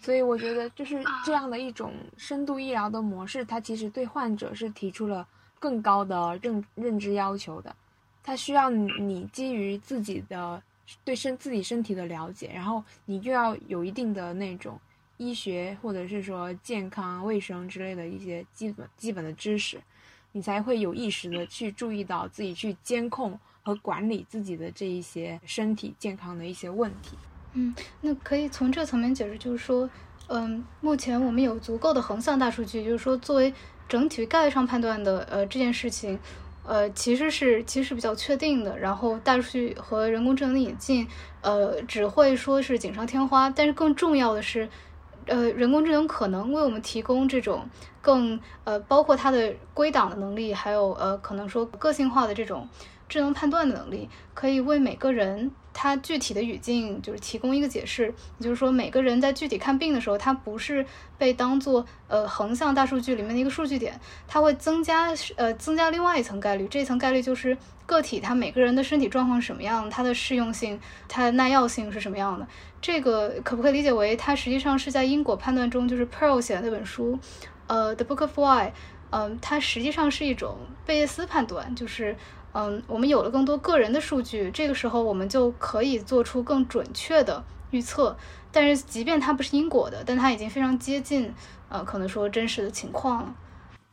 所以我觉得就是这样的一种深度医疗的模式，它其实对患者是提出了更高的认认知要求的，它需要你基于自己的对身自己身体的了解，然后你就要有一定的那种。医学或者是说健康卫生之类的一些基本基本的知识，你才会有意识的去注意到自己去监控和管理自己的这一些身体健康的一些问题。嗯，那可以从这层面解释，就是说，嗯，目前我们有足够的横向大数据，就是说作为整体概率上判断的，呃，这件事情，呃，其实是其实是比较确定的。然后大数据和人工智能的引进，呃，只会说是锦上添花，但是更重要的是。呃，人工智能可能为我们提供这种更呃，包括它的归档的能力，还有呃，可能说个性化的这种智能判断的能力，可以为每个人它具体的语境就是提供一个解释。也就是说，每个人在具体看病的时候，他不是被当做呃横向大数据里面的一个数据点，它会增加呃增加另外一层概率，这一层概率就是个体他每个人的身体状况是什么样，它的适用性、它的耐药性是什么样的。这个可不可以理解为，它实际上是在因果判断中，就是 Pearl 写的那本书，呃，《The Book of Why》，嗯，它实际上是一种贝叶斯判断，就是，嗯，我们有了更多个人的数据，这个时候我们就可以做出更准确的预测。但是，即便它不是因果的，但它已经非常接近，呃，可能说真实的情况了。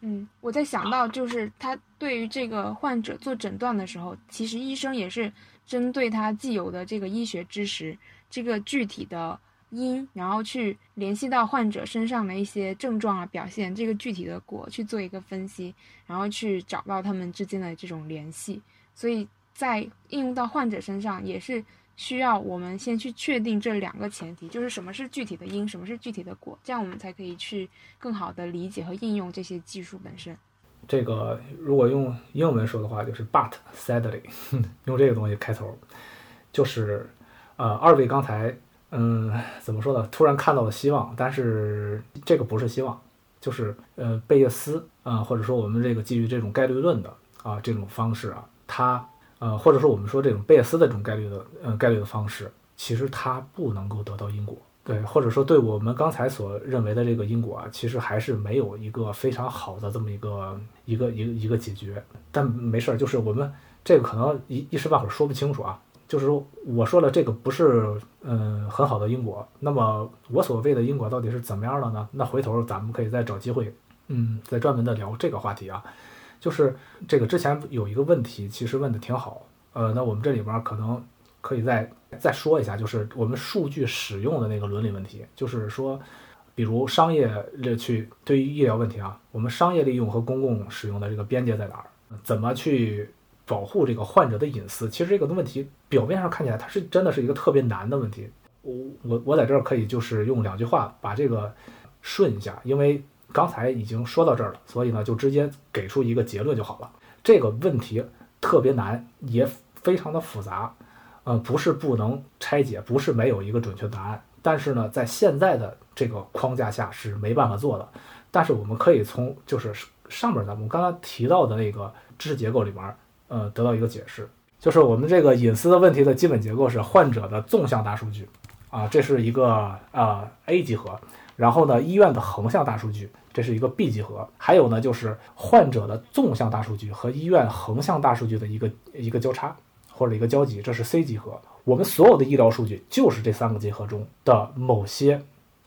嗯，我在想到，就是他对于这个患者做诊断的时候，其实医生也是针对他既有的这个医学知识。这个具体的因，然后去联系到患者身上的一些症状啊表现，这个具体的果去做一个分析，然后去找到他们之间的这种联系。所以在应用到患者身上，也是需要我们先去确定这两个前提，就是什么是具体的因，什么是具体的果，这样我们才可以去更好的理解和应用这些技术本身。这个如果用英文说的话，就是 But sadly，用这个东西开头，就是。呃，二位刚才，嗯，怎么说呢？突然看到了希望，但是这个不是希望，就是呃，贝叶斯啊，或者说我们这个基于这种概率论的啊这种方式啊，它呃，或者说我们说这种贝叶斯的这种概率的呃概率的方式，其实它不能够得到因果，对，或者说对我们刚才所认为的这个因果啊，其实还是没有一个非常好的这么一个一个一个一个解决。但没事儿，就是我们这个可能一一时半会儿说不清楚啊。就是说，我说了这个不是嗯很好的因果，那么我所谓的因果到底是怎么样的呢？那回头咱们可以再找机会，嗯，再专门的聊这个话题啊。就是这个之前有一个问题，其实问的挺好，呃，那我们这里边可能可以再再说一下，就是我们数据使用的那个伦理问题，就是说，比如商业去对于医疗问题啊，我们商业利用和公共使用的这个边界在哪儿？怎么去？保护这个患者的隐私，其实这个问题表面上看起来它是真的是一个特别难的问题。我我我在这儿可以就是用两句话把这个顺一下，因为刚才已经说到这儿了，所以呢就直接给出一个结论就好了。这个问题特别难，也非常的复杂，呃，不是不能拆解，不是没有一个准确答案，但是呢，在现在的这个框架下是没办法做的。但是我们可以从就是上面咱们刚刚提到的那个知识结构里面，呃，得到一个解释，就是我们这个隐私的问题的基本结构是患者的纵向大数据，啊，这是一个呃 A 集合，然后呢，医院的横向大数据，这是一个 B 集合，还有呢就是患者的纵向大数据和医院横向大数据的一个一个交叉或者一个交集，这是 C 集合。我们所有的医疗数据就是这三个集合中的某些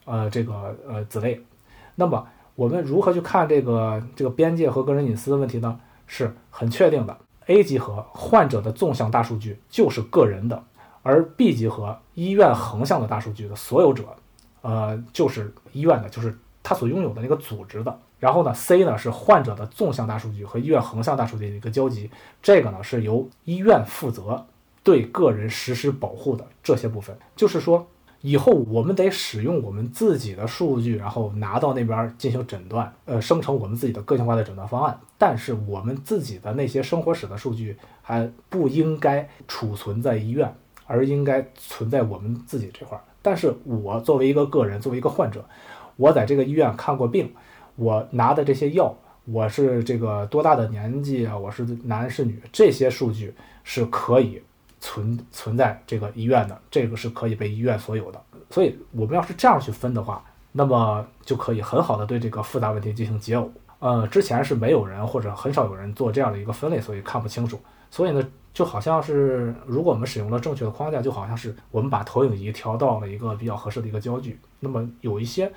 呃这个呃子类，那么。我们如何去看这个这个边界和个人隐私的问题呢？是很确定的。A 集合患者的纵向大数据就是个人的，而 B 集合医院横向的大数据的所有者，呃，就是医院的，就是他所拥有的那个组织的。然后呢，C 呢是患者的纵向大数据和医院横向大数据的一个交集，这个呢是由医院负责对个人实施保护的这些部分，就是说。以后我们得使用我们自己的数据，然后拿到那边进行诊断，呃，生成我们自己的个性化的诊断方案。但是我们自己的那些生活史的数据还不应该储存在医院，而应该存在我们自己这块儿。但是我作为一个个人，作为一个患者，我在这个医院看过病，我拿的这些药，我是这个多大的年纪啊？我是男是女？这些数据是可以。存存在这个医院的，这个是可以被医院所有的。所以，我们要是这样去分的话，那么就可以很好的对这个复杂问题进行解耦。呃，之前是没有人或者很少有人做这样的一个分类，所以看不清楚。所以呢，就好像是如果我们使用了正确的框架，就好像是我们把投影仪调到了一个比较合适的一个焦距，那么有一些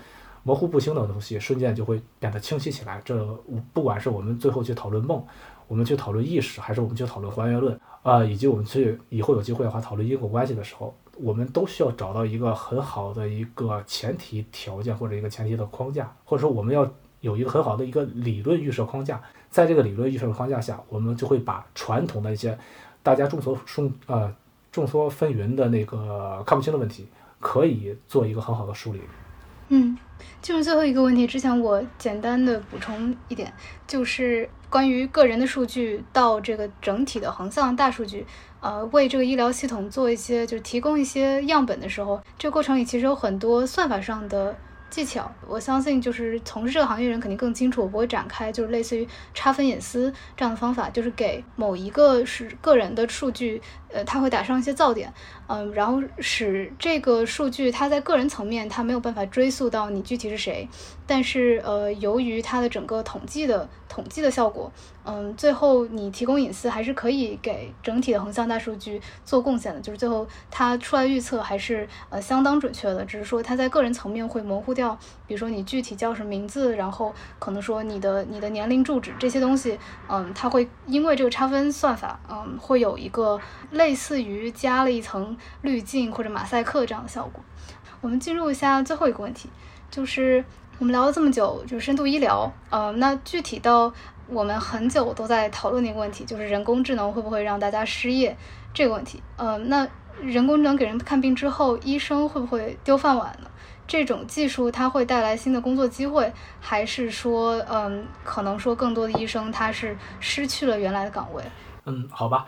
模糊不清的东西瞬间就会变得清晰起来。这不管是我们最后去讨论梦。我们去讨论意识，还是我们去讨论还原论啊？以及我们去以后有机会的话讨论因果关系的时候，我们都需要找到一个很好的一个前提条件或者一个前提的框架，或者说我们要有一个很好的一个理论预设框架。在这个理论预设框架下，我们就会把传统的一些大家众所众呃众说纷纭的那个看不清的问题，可以做一个很好的梳理。嗯，进入最后一个问题之前，我简单的补充一点，就是关于个人的数据到这个整体的横向大数据，呃，为这个医疗系统做一些就是提供一些样本的时候，这个过程里其实有很多算法上的。技巧，我相信就是从事这个行业人肯定更清楚。我不会展开，就是类似于差分隐私这样的方法，就是给某一个是个人的数据，呃，他会打上一些噪点，嗯，然后使这个数据它在个人层面它没有办法追溯到你具体是谁，但是呃，由于它的整个统计的统计的效果。嗯，最后你提供隐私还是可以给整体的横向大数据做贡献的，就是最后它出来预测还是呃相当准确的，只是说它在个人层面会模糊掉，比如说你具体叫什么名字，然后可能说你的你的年龄、住址这些东西，嗯，它会因为这个差分算法，嗯，会有一个类似于加了一层滤镜或者马赛克这样的效果。我们进入一下最后一个问题，就是我们聊了这么久，就是深度医疗，呃，那具体到。我们很久都在讨论那个问题，就是人工智能会不会让大家失业这个问题。呃，那人工智能给人看病之后，医生会不会丢饭碗呢？这种技术它会带来新的工作机会，还是说，嗯，可能说更多的医生他是失去了原来的岗位？嗯，好吧，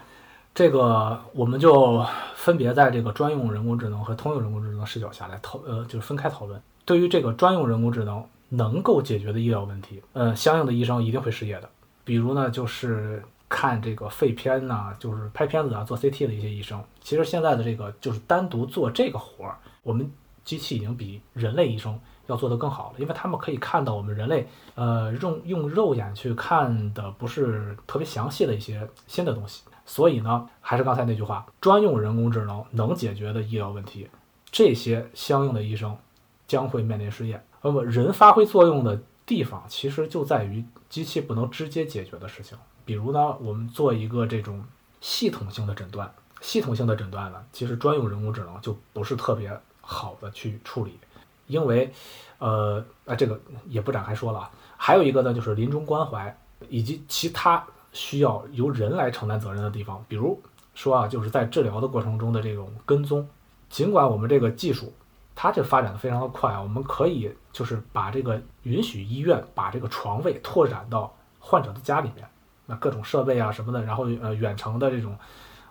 这个我们就分别在这个专用人工智能和通用人工智能视角下来讨，呃，就是分开讨论。对于这个专用人工智能。能够解决的医疗问题，呃，相应的医生一定会失业的。比如呢，就是看这个肺片呐，就是拍片子啊，做 CT 的一些医生。其实现在的这个就是单独做这个活儿，我们机器已经比人类医生要做得更好了，因为他们可以看到我们人类，呃，用用肉眼去看的不是特别详细的一些新的东西。所以呢，还是刚才那句话，专用人工智能能解决的医疗问题，这些相应的医生将会面临失业。那么人发挥作用的地方，其实就在于机器不能直接解决的事情。比如呢，我们做一个这种系统性的诊断，系统性的诊断呢，其实专用人工智能就不是特别好的去处理，因为，呃，啊，这个也不展开说了。还有一个呢，就是临终关怀以及其他需要由人来承担责任的地方，比如说啊，就是在治疗的过程中的这种跟踪，尽管我们这个技术。它这发展的非常的快啊，我们可以就是把这个允许医院把这个床位拓展到患者的家里面，那各种设备啊什么的，然后呃远程的这种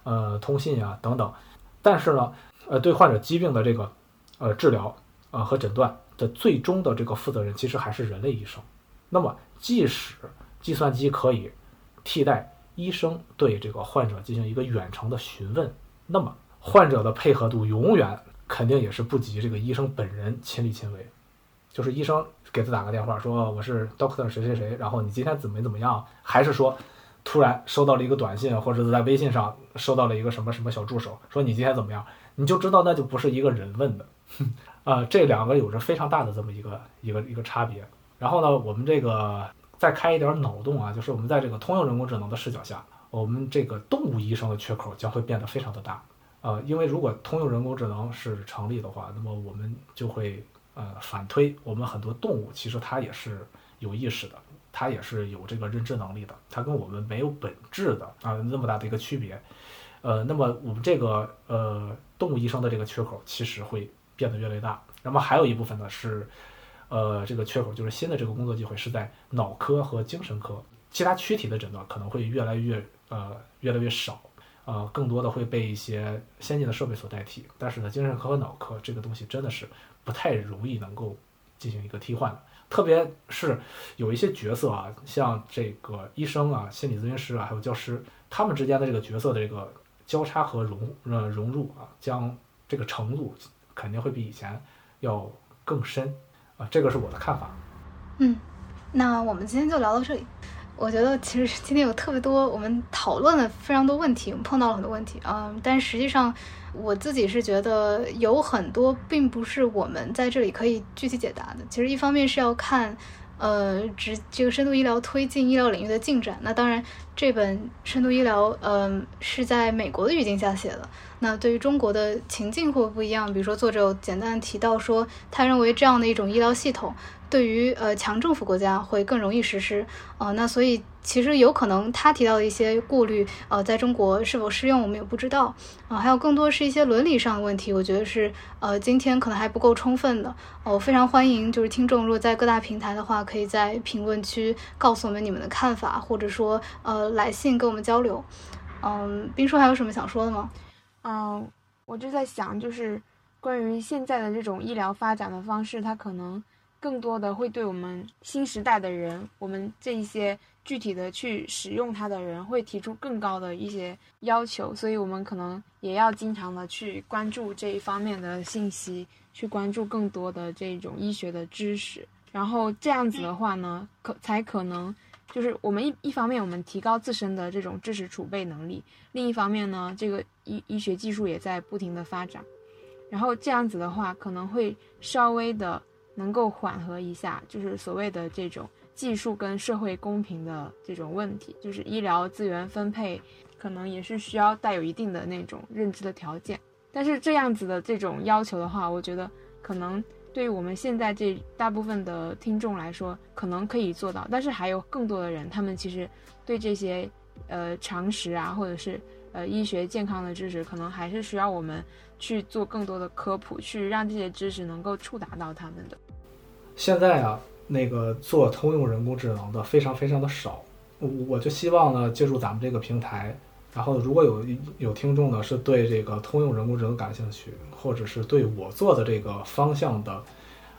呃通信啊等等。但是呢，呃，对患者疾病的这个呃治疗啊和诊断的最终的这个负责人其实还是人类医生。那么，即使计算机可以替代医生对这个患者进行一个远程的询问，那么患者的配合度永远肯定也是不及这个医生本人亲力亲为。就是医生给他打个电话说我是 doctor 谁谁谁，然后你今天怎么怎么样？还是说突然收到了一个短信，或者是在微信上收到了一个什么什么小助手说你今天怎么样？你就知道那就不是一个人问的，啊，这两个有着非常大的这么一个一个一个差别。然后呢，我们这个再开一点脑洞啊，就是我们在这个通用人工智能的视角下，我们这个动物医生的缺口将会变得非常的大。呃，因为如果通用人工智能是成立的话，那么我们就会。呃，反推我们很多动物其实它也是有意识的，它也是有这个认知能力的，它跟我们没有本质的啊那么大的一个区别。呃，那么我们这个呃动物医生的这个缺口其实会变得越来越大。那么还有一部分呢是，呃，这个缺口就是新的这个工作机会是在脑科和精神科，其他躯体的诊断可能会越来越呃越来越少，呃，更多的会被一些先进的设备所代替。但是呢，精神科和脑科这个东西真的是。不太容易能够进行一个替换的，特别是有一些角色啊，像这个医生啊、心理咨询师啊，还有教师，他们之间的这个角色的这个交叉和融呃融入啊，将这个程度肯定会比以前要更深啊，这个是我的看法。嗯，那我们今天就聊到这里。我觉得其实今天有特别多我们讨论了非常多问题，我们碰到了很多问题啊，但实际上。我自己是觉得有很多并不是我们在这里可以具体解答的。其实一方面是要看，呃，直这个深度医疗推进医疗领域的进展。那当然，这本深度医疗，嗯，是在美国的语境下写的。那对于中国的情境会不一样。比如说，作者简单提到说，他认为这样的一种医疗系统。对于呃强政府国家会更容易实施，呃，那所以其实有可能他提到的一些顾虑，呃，在中国是否适用我们也不知道，啊，还有更多是一些伦理上的问题，我觉得是呃今天可能还不够充分的，我非常欢迎就是听众如果在各大平台的话，可以在评论区告诉我们你们的看法，或者说呃来信跟我们交流，嗯，冰叔还有什么想说的吗？嗯，我就在想，就是关于现在的这种医疗发展的方式，它可能。更多的会对我们新时代的人，我们这一些具体的去使用它的人，会提出更高的一些要求，所以我们可能也要经常的去关注这一方面的信息，去关注更多的这种医学的知识，然后这样子的话呢，可才可能就是我们一一方面我们提高自身的这种知识储备能力，另一方面呢，这个医医学技术也在不停的发展，然后这样子的话可能会稍微的。能够缓和一下，就是所谓的这种技术跟社会公平的这种问题，就是医疗资源分配可能也是需要带有一定的那种认知的条件。但是这样子的这种要求的话，我觉得可能对于我们现在这大部分的听众来说，可能可以做到。但是还有更多的人，他们其实对这些呃常识啊，或者是呃医学健康的知识，可能还是需要我们去做更多的科普，去让这些知识能够触达到他们的。现在啊，那个做通用人工智能的非常非常的少，我我就希望呢，借助咱们这个平台，然后如果有有听众呢是对这个通用人工智能感兴趣，或者是对我做的这个方向的，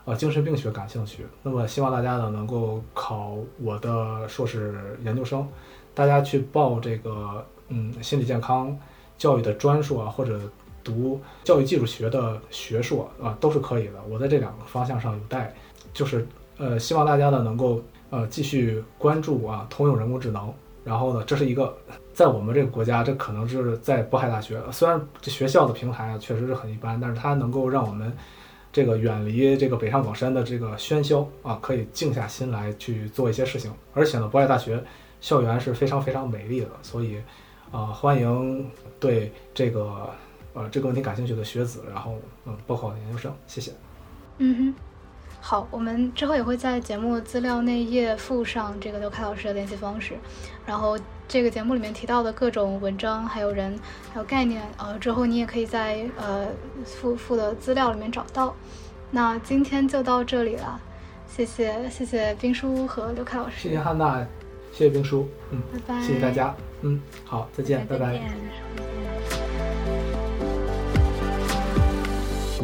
呃，精神病学感兴趣，那么希望大家呢能够考我的硕士研究生，大家去报这个嗯心理健康教育的专硕啊，或者读教育技术学的学硕啊，都是可以的。我在这两个方向上有带。就是呃，希望大家呢能够呃继续关注啊通用人工智能。然后呢，这是一个在我们这个国家，这可能是在渤海大学。虽然这学校的平台啊确实是很一般，但是它能够让我们这个远离这个北上广深的这个喧嚣啊，可以静下心来去做一些事情。而且呢，渤海大学校园是非常非常美丽的，所以啊，欢迎对这个呃这个问题感兴趣的学子，然后嗯报考研究生。谢谢。嗯哼。好，我们之后也会在节目资料那页附上这个刘凯老师的联系方式，然后这个节目里面提到的各种文章，还有人，还有概念，呃，之后你也可以在呃附附的资料里面找到。那今天就到这里了，谢谢谢谢冰叔和刘凯老师，谢谢汉娜，谢谢冰叔，嗯，拜拜，谢谢大家，嗯，好，再见，拜拜。